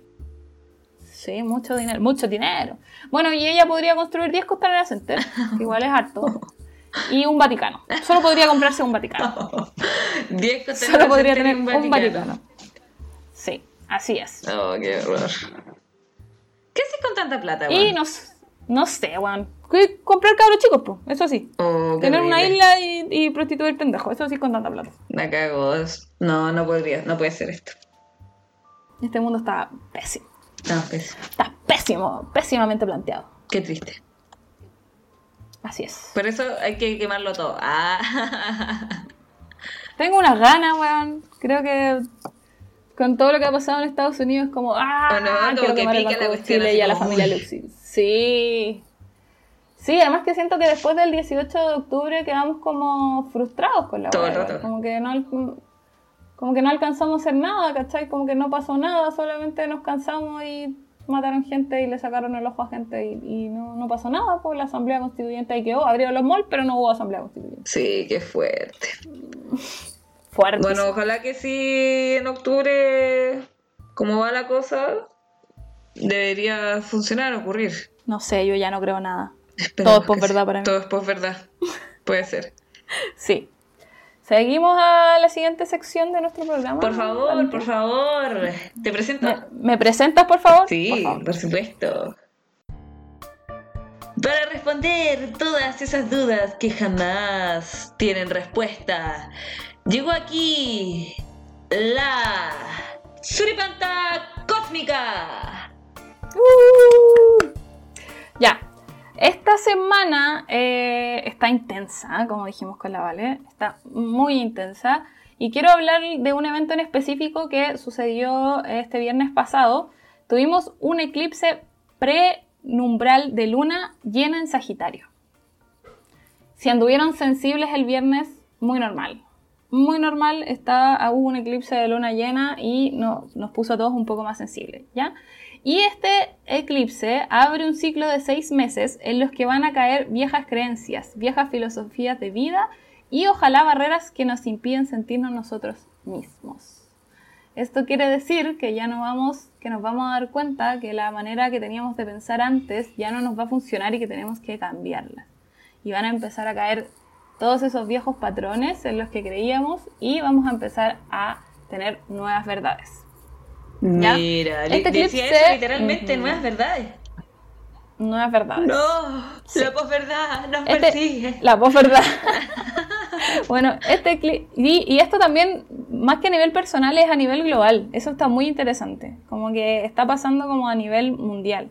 Sí, mucho dinero, mucho dinero. Bueno, y ella podría construir 10 Costanera Center, igual es harto. Y un Vaticano. Solo podría comprarse un Vaticano. 10 Costanera Solo podría tener un Vaticano. Sí, así es. Oh, qué horror. ¿Qué haces con tanta plata, Y no, no sé, weón. Comprar cabros chicos, pues, eso sí. Oh, Tener una isla y, y prostituir pendejo, eso sí con tanta plata. Me cago. No, no podría, no puede ser esto. Este mundo está pésimo. No, pésimo. Está pésimo, pésimamente planteado. Qué triste. Así es. Por eso hay que quemarlo todo. Ah. Tengo unas ganas, weón. Creo que con todo lo que ha pasado en Estados Unidos como, ah, no, quiero que de Chile y a la familia Luxi. Sí. Sí, además que siento que después del 18 de octubre quedamos como frustrados con la Todo el rato. Como que no como que no alcanzamos a hacer nada, ¿cachai? Como que no pasó nada, solamente nos cansamos y mataron gente y le sacaron el ojo a gente y, no, pasó nada, pues la asamblea constituyente ahí quedó, abrieron los malls, pero no hubo asamblea constituyente. Sí, qué fuerte. Fuerte. Bueno, ojalá que sí en octubre, como va la cosa, debería funcionar, ocurrir. No sé, yo ya no creo nada. Todo es por verdad para mí. Todo es por verdad. Puede ser. sí. Seguimos a la siguiente sección de nuestro programa. Por favor, por favor. ¿Te presento? ¿Me, presentas, por favor? Sí, por, supuesto. Para responder todas esas dudas que jamás tienen respuesta, llegó aquí la Suripanta Cósmica. Uh. ya, esta semana eh, está intensa, como dijimos con la Vale, está muy intensa. Y quiero hablar de un evento en específico que sucedió este viernes pasado. Tuvimos un eclipse prenumbral de luna llena en Sagitario. Si anduvieron sensibles el viernes, muy normal. Muy normal, está, hubo un eclipse de luna llena y no, nos puso a todos un poco más sensibles, ¿ya? Y este eclipse abre un ciclo de seis meses en los que van a caer viejas creencias, viejas filosofías de vida y ojalá barreras que nos impiden sentirnos nosotros mismos. Esto quiere decir que ya no vamos, que nos vamos a dar cuenta que la manera que teníamos de pensar antes ya no nos va a funcionar y que tenemos que cambiarla. Y van a empezar a caer todos esos viejos patrones en los que creíamos y vamos a empezar a tener nuevas verdades. Mira, este decía eso literalmente, nuevas verdades. Nuevas verdades. No, la posverdad nos este, persigue. La posverdad. bueno, este y, y esto también, más que a nivel personal, es a nivel global. Eso está muy interesante. Como que está pasando como a nivel mundial.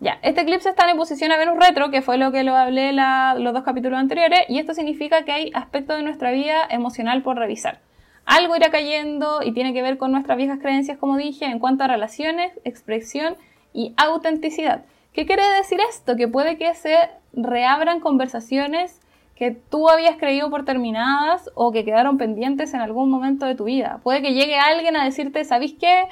Ya, este eclipse está en posición a Venus retro, que fue lo que lo hablé los dos capítulos anteriores, y esto significa que hay aspectos de nuestra vida emocional por revisar algo irá cayendo y tiene que ver con nuestras viejas creencias, como dije, en cuanto a relaciones, expresión y autenticidad. ¿Qué quiere decir esto? Que puede que se reabran conversaciones que tú habías creído por terminadas o que quedaron pendientes en algún momento de tu vida. Puede que llegue alguien a decirte, ¿sabéis qué?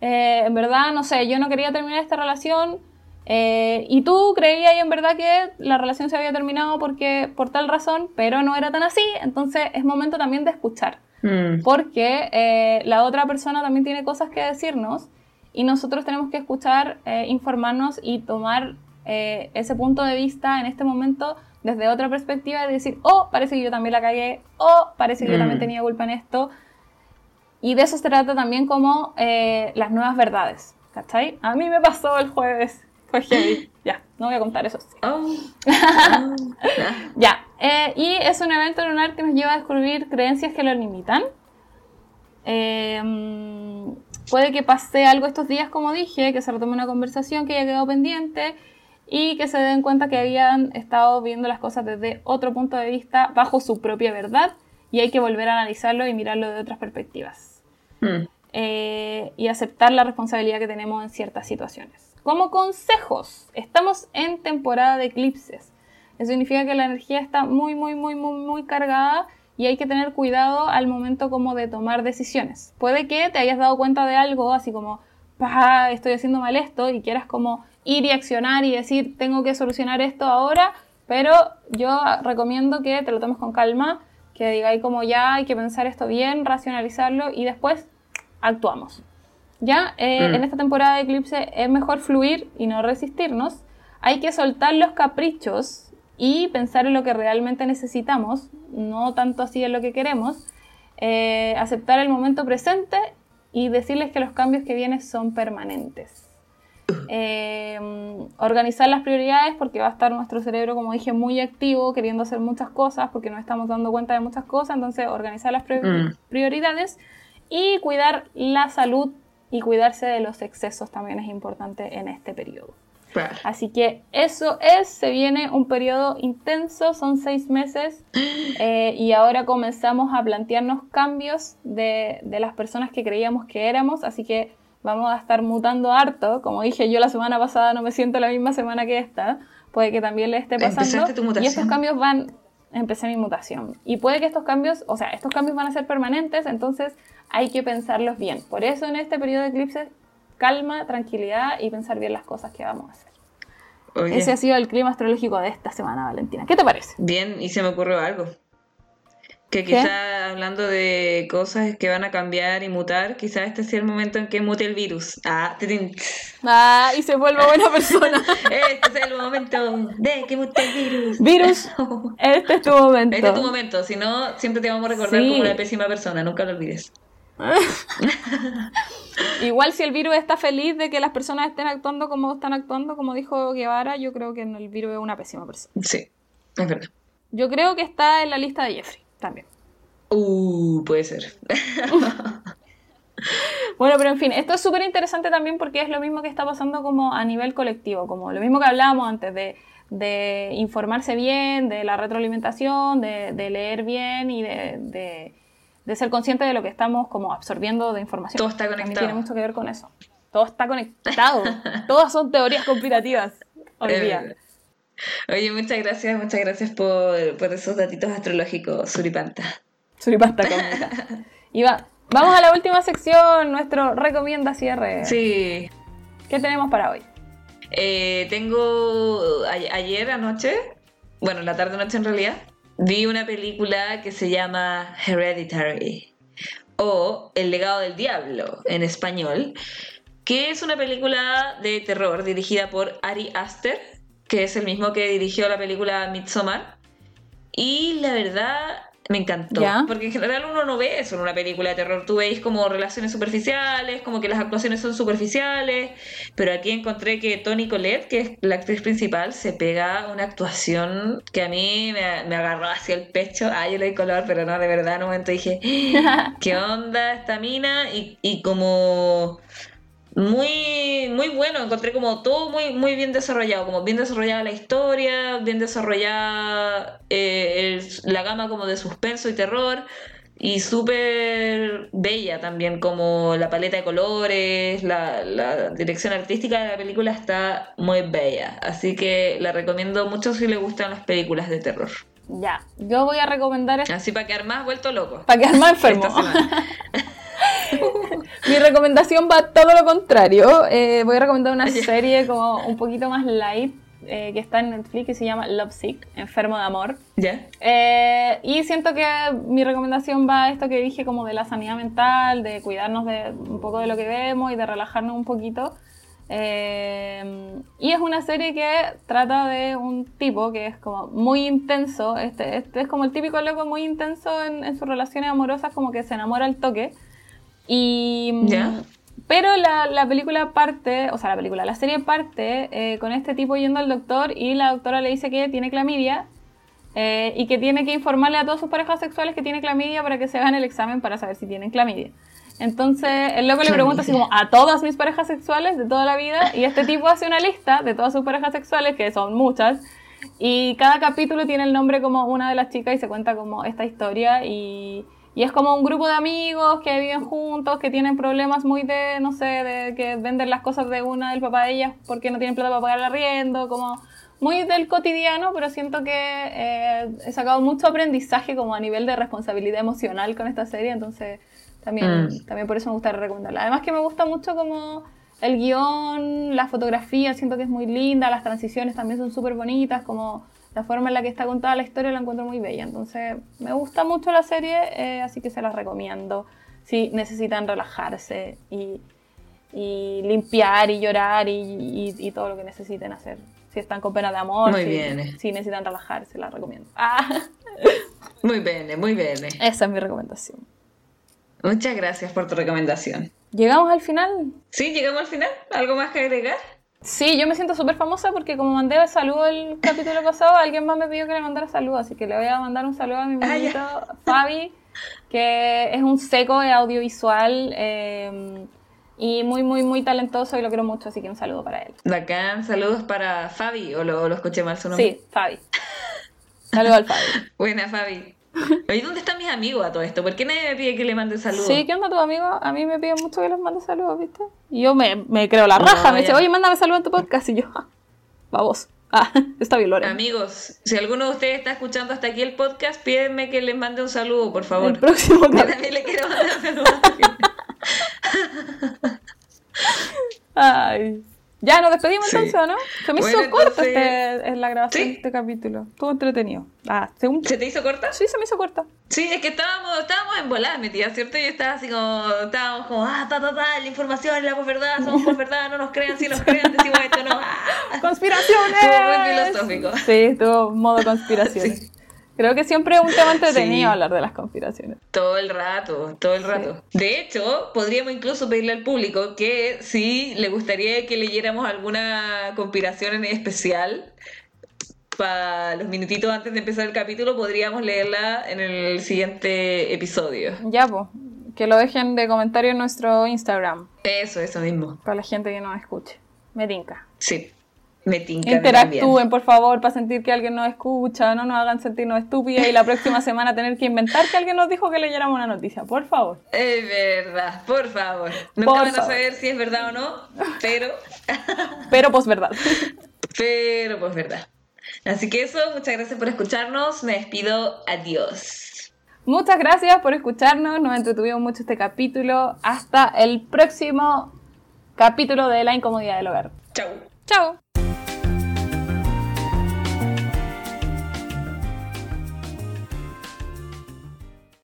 Eh, en verdad, no sé, yo no quería terminar esta relación eh, y tú creías en verdad que la relación se había terminado porque, por tal razón, pero no era tan así, entonces es momento también de escuchar. Mm. Porque eh, la otra persona también tiene cosas que decirnos y nosotros tenemos que escuchar, informarnos y tomar ese punto de vista en este momento desde otra perspectiva y decir, oh, parece que yo también la cagué, oh, parece que yo también mm. tenía culpa en esto. Y de eso se trata también como eh, las nuevas verdades, ¿cachai? A mí me pasó el jueves, fue heavy. Ya, no voy a contar eso. Oh. ya, eh, y es un evento lunar que nos lleva a descubrir creencias que lo limitan. Em, puede que pase algo estos días, como dije, que se retome una conversación que haya quedado pendiente y que se den cuenta que habían estado viendo las cosas desde otro punto de vista, bajo su propia verdad, y hay que volver a analizarlo y mirarlo de otras perspectivas. Mm. Eh, y aceptar la responsabilidad que tenemos en ciertas situaciones. Como consejos, estamos en temporada de eclipses. Eso significa que la energía está muy, muy, muy, muy, muy cargada y hay que tener cuidado al momento como de tomar decisiones. Puede que te hayas dado cuenta de algo, así como, estoy haciendo mal esto, y quieras como ir y accionar y decir, tengo que solucionar esto ahora, pero yo recomiendo que te lo tomes con calma, que digáis como ya hay que pensar esto bien, racionalizarlo y después actuamos. Ya eh, mm. en esta temporada de eclipse es mejor fluir y no resistirnos. Hay que soltar los caprichos y pensar en lo que realmente necesitamos, no tanto así en lo que queremos. Eh, aceptar el momento presente y decirles que los cambios que vienen son permanentes. Eh, organizar las prioridades porque va a estar nuestro cerebro, como dije, muy activo, queriendo hacer muchas cosas porque nos estamos dando cuenta de muchas cosas. Entonces, organizar las mm. prioridades y cuidar la salud y cuidarse de los excesos también es importante en este periodo. Así que eso es, se viene un periodo intenso, son seis meses eh, y ahora comenzamos a plantearnos cambios de, de, las personas que creíamos que éramos, así que vamos a estar mutando harto, como dije yo la semana pasada no me siento la misma semana que esta, puede que también le esté pasando. y estos cambios van, empecé mi mutación y puede que estos cambios, o sea, estos cambios van a ser permanentes, entonces hay que pensarlos bien. Por eso en este periodo de eclipses, calma, tranquilidad y pensar bien las cosas que vamos a hacer. Ese ha sido el clima astrológico de esta semana, Valentina. ¿Qué te parece? Bien, y se me ocurrió algo. Que quizá hablando de cosas que van a cambiar y mutar, quizá este sea el momento en que mute el virus. Ah, ah y se vuelva buena persona. este es el momento de que mute el virus. Virus, este es tu momento. Este es tu momento, si no, siempre te vamos a recordar como una pésima persona, nunca lo olvides. Igual si el virus está feliz de que las personas estén actuando como están actuando, como dijo Guevara, yo creo que el virus es una pésima persona. Sí, es verdad. Yo creo que está en la lista de Jeffrey también. Uh, puede ser. bueno, pero en fin, esto es súper interesante también porque es lo mismo que está pasando como a nivel colectivo, como lo mismo que hablábamos antes de, de informarse bien, de la retroalimentación, de, de leer bien y de de ser consciente de lo que estamos como absorbiendo de información. Todo está conectado. tiene mucho que ver con eso. Todo está conectado. Todas son teorías conspirativas hoy día. Oye, muchas gracias, muchas gracias por, esos datitos astrológicos, Suripanta. Suripanta Y va, vamos a la última sección, nuestro recomienda cierre. Sí. ¿Qué tenemos para hoy? Eh, tengo ayer anoche, bueno, la tarde noche en realidad, vi una película que se llama Hereditary o El legado del diablo en español, que es una película de terror dirigida por Ari Aster, que es el mismo que dirigió la película Midsommar. Y la verdad me encantó. Porque en general uno no ve eso en una película de terror. Tú veis como relaciones superficiales, como que las actuaciones son superficiales. Pero aquí encontré que Toni Collette, que es la actriz principal, se pega una actuación que a mí me, me agarró hacia el pecho. Ah, yo le di color, pero no, de verdad, en un momento dije, ¿qué onda esta mina? Y, y como muy, muy bueno, encontré como todo muy, muy bien desarrollado, como bien desarrollada la historia, bien desarrollada eh, la gama como de suspenso y terror, y súper bella también, como la paleta de colores, la, la, dirección artística de la película está muy bella, así que la recomiendo mucho si le gustan las películas de terror. Ya, yo voy a recomendar Así para quedar más vuelto loco. para quedar más enfermo. Mi recomendación va todo lo contrario. Eh, voy a recomendar una serie como un poquito más light eh, que está en Netflix que se llama Love Sick, Enfermo de Amor. ¿Ya? Eh, y siento que mi recomendación va a esto que dije como de la sanidad mental, de cuidarnos de un poco de lo que vemos y de relajarnos un poquito. Eh, y es una serie que trata de un tipo que es como muy intenso, este, este es como el típico loco muy intenso en, en sus relaciones amorosas, como que se enamora al toque. Y, ¿Ya? Pero la, la película parte, o sea, la película, la serie parte eh, con este tipo yendo al doctor y la doctora le dice que tiene clamidia eh, y que tiene que informarle a todas sus parejas sexuales que tiene clamidia para que se hagan el examen para saber si tienen clamidia. Entonces, el loco le pregunta así como a todas mis parejas sexuales de toda la vida y este tipo hace una lista de todas sus parejas sexuales, que son muchas, y cada capítulo tiene el nombre como una de las chicas y se cuenta como esta historia y, y es como un grupo de amigos que viven juntos, que tienen problemas muy de, no sé, de que venden las cosas de una del papá de ellas porque no tienen plata para pagar el arriendo, como muy del cotidiano, pero siento que eh, he sacado mucho aprendizaje como a nivel de responsabilidad emocional con esta serie, entonces también, Mm. también por eso me gusta recomendarla. Además que me gusta mucho como el guion, la fotografía, siento que es muy linda, las transiciones también son súper bonitas, como la forma en la que está contada la historia la encuentro muy bella. Entonces me gusta mucho la serie, eh, así que se las recomiendo si necesitan relajarse y, y limpiar y llorar y, y- y todo lo que necesiten hacer. Si están con pena de amor, Muy si, bien. si necesitan relajarse, las recomiendo. Ah, Muy bien, muy bien. esa es mi recomendación. Muchas gracias por tu recomendación. ¿Llegamos al final? ¿Sí? ¿Llegamos al final? ¿Algo más que agregar? Sí, yo me siento súper famosa porque como mandé saludo el capítulo pasado, alguien más me pidió que le mandara saludo, así que le voy a mandar un saludo a mi Ah, amiguito Fabi, que es un seco de audiovisual eh, y muy, muy, muy talentoso y lo quiero mucho, así que un saludo para él. Bacán, saludos para Fabi, o lo, lo escuché mal su nombre. Sí, Fabi. Saludo al Fabi. Buena, Fabi. Oye, ¿dónde están mis amigos a todo esto? ¿Por qué nadie me pide que le mande saludos? Sí, ¿qué onda tu amigo? A mí me piden mucho que les mande saludos, ¿viste? Y yo me, me creo la raja, me dice, oye, mándame saludos en tu podcast, y yo, ah, vamos. Ah, está bien, Lore. Amigos, si alguno de ustedes está escuchando hasta aquí el podcast, pídenme que les mande un saludo, por favor. El próximo Yo también le quiero mandar. Ay. Ya, nos despedimos Sí. entonces, ¿o ¿no? Se me Bueno, hizo corto entonces- este, en la grabación Sí. de este capítulo. Estuvo entretenido. Ah, según... ¿Se te hizo corta? Sí, se me hizo corta. Sí, es que estábamos, estábamos en volada ¿cierto? Yo estaba así como, estábamos como, ah, ta, ta, ta, la información, la posverdad, somos posverdad, no nos crean, si nos crean, decimos esto, no. Ah. ¡Conspiraciones! Estuvo muy filosófico. Sí, estuvo modo conspiraciones. Sí. Creo que siempre es un tema entretenido Sí. hablar de las conspiraciones. Todo el rato, todo el rato. De hecho, podríamos incluso pedirle al público que si le gustaría que leyéramos alguna conspiración en especial para los minutitos antes de empezar el capítulo, podríamos leerla en el siguiente episodio. Ya, pues. Que lo dejen de comentario en nuestro Instagram. Eso, eso mismo. Para la gente que nos escuche. Me tinca. Sí, me tinca. Interactúen, por favor, para sentir que alguien nos escucha, no nos hagan sentirnos estúpidas y la próxima semana tener que inventar que alguien nos dijo que leyéramos una noticia, por favor. Es verdad, por favor. Nunca Por van a saber si es verdad o no, pero, Pero pues verdad. pero pues verdad. Así que eso, muchas gracias por escucharnos. Me despido. Adiós. Muchas gracias por escucharnos, nos entretuvimos mucho este capítulo. Hasta el próximo capítulo de La Incomodidad del Hogar. Chau. Chao.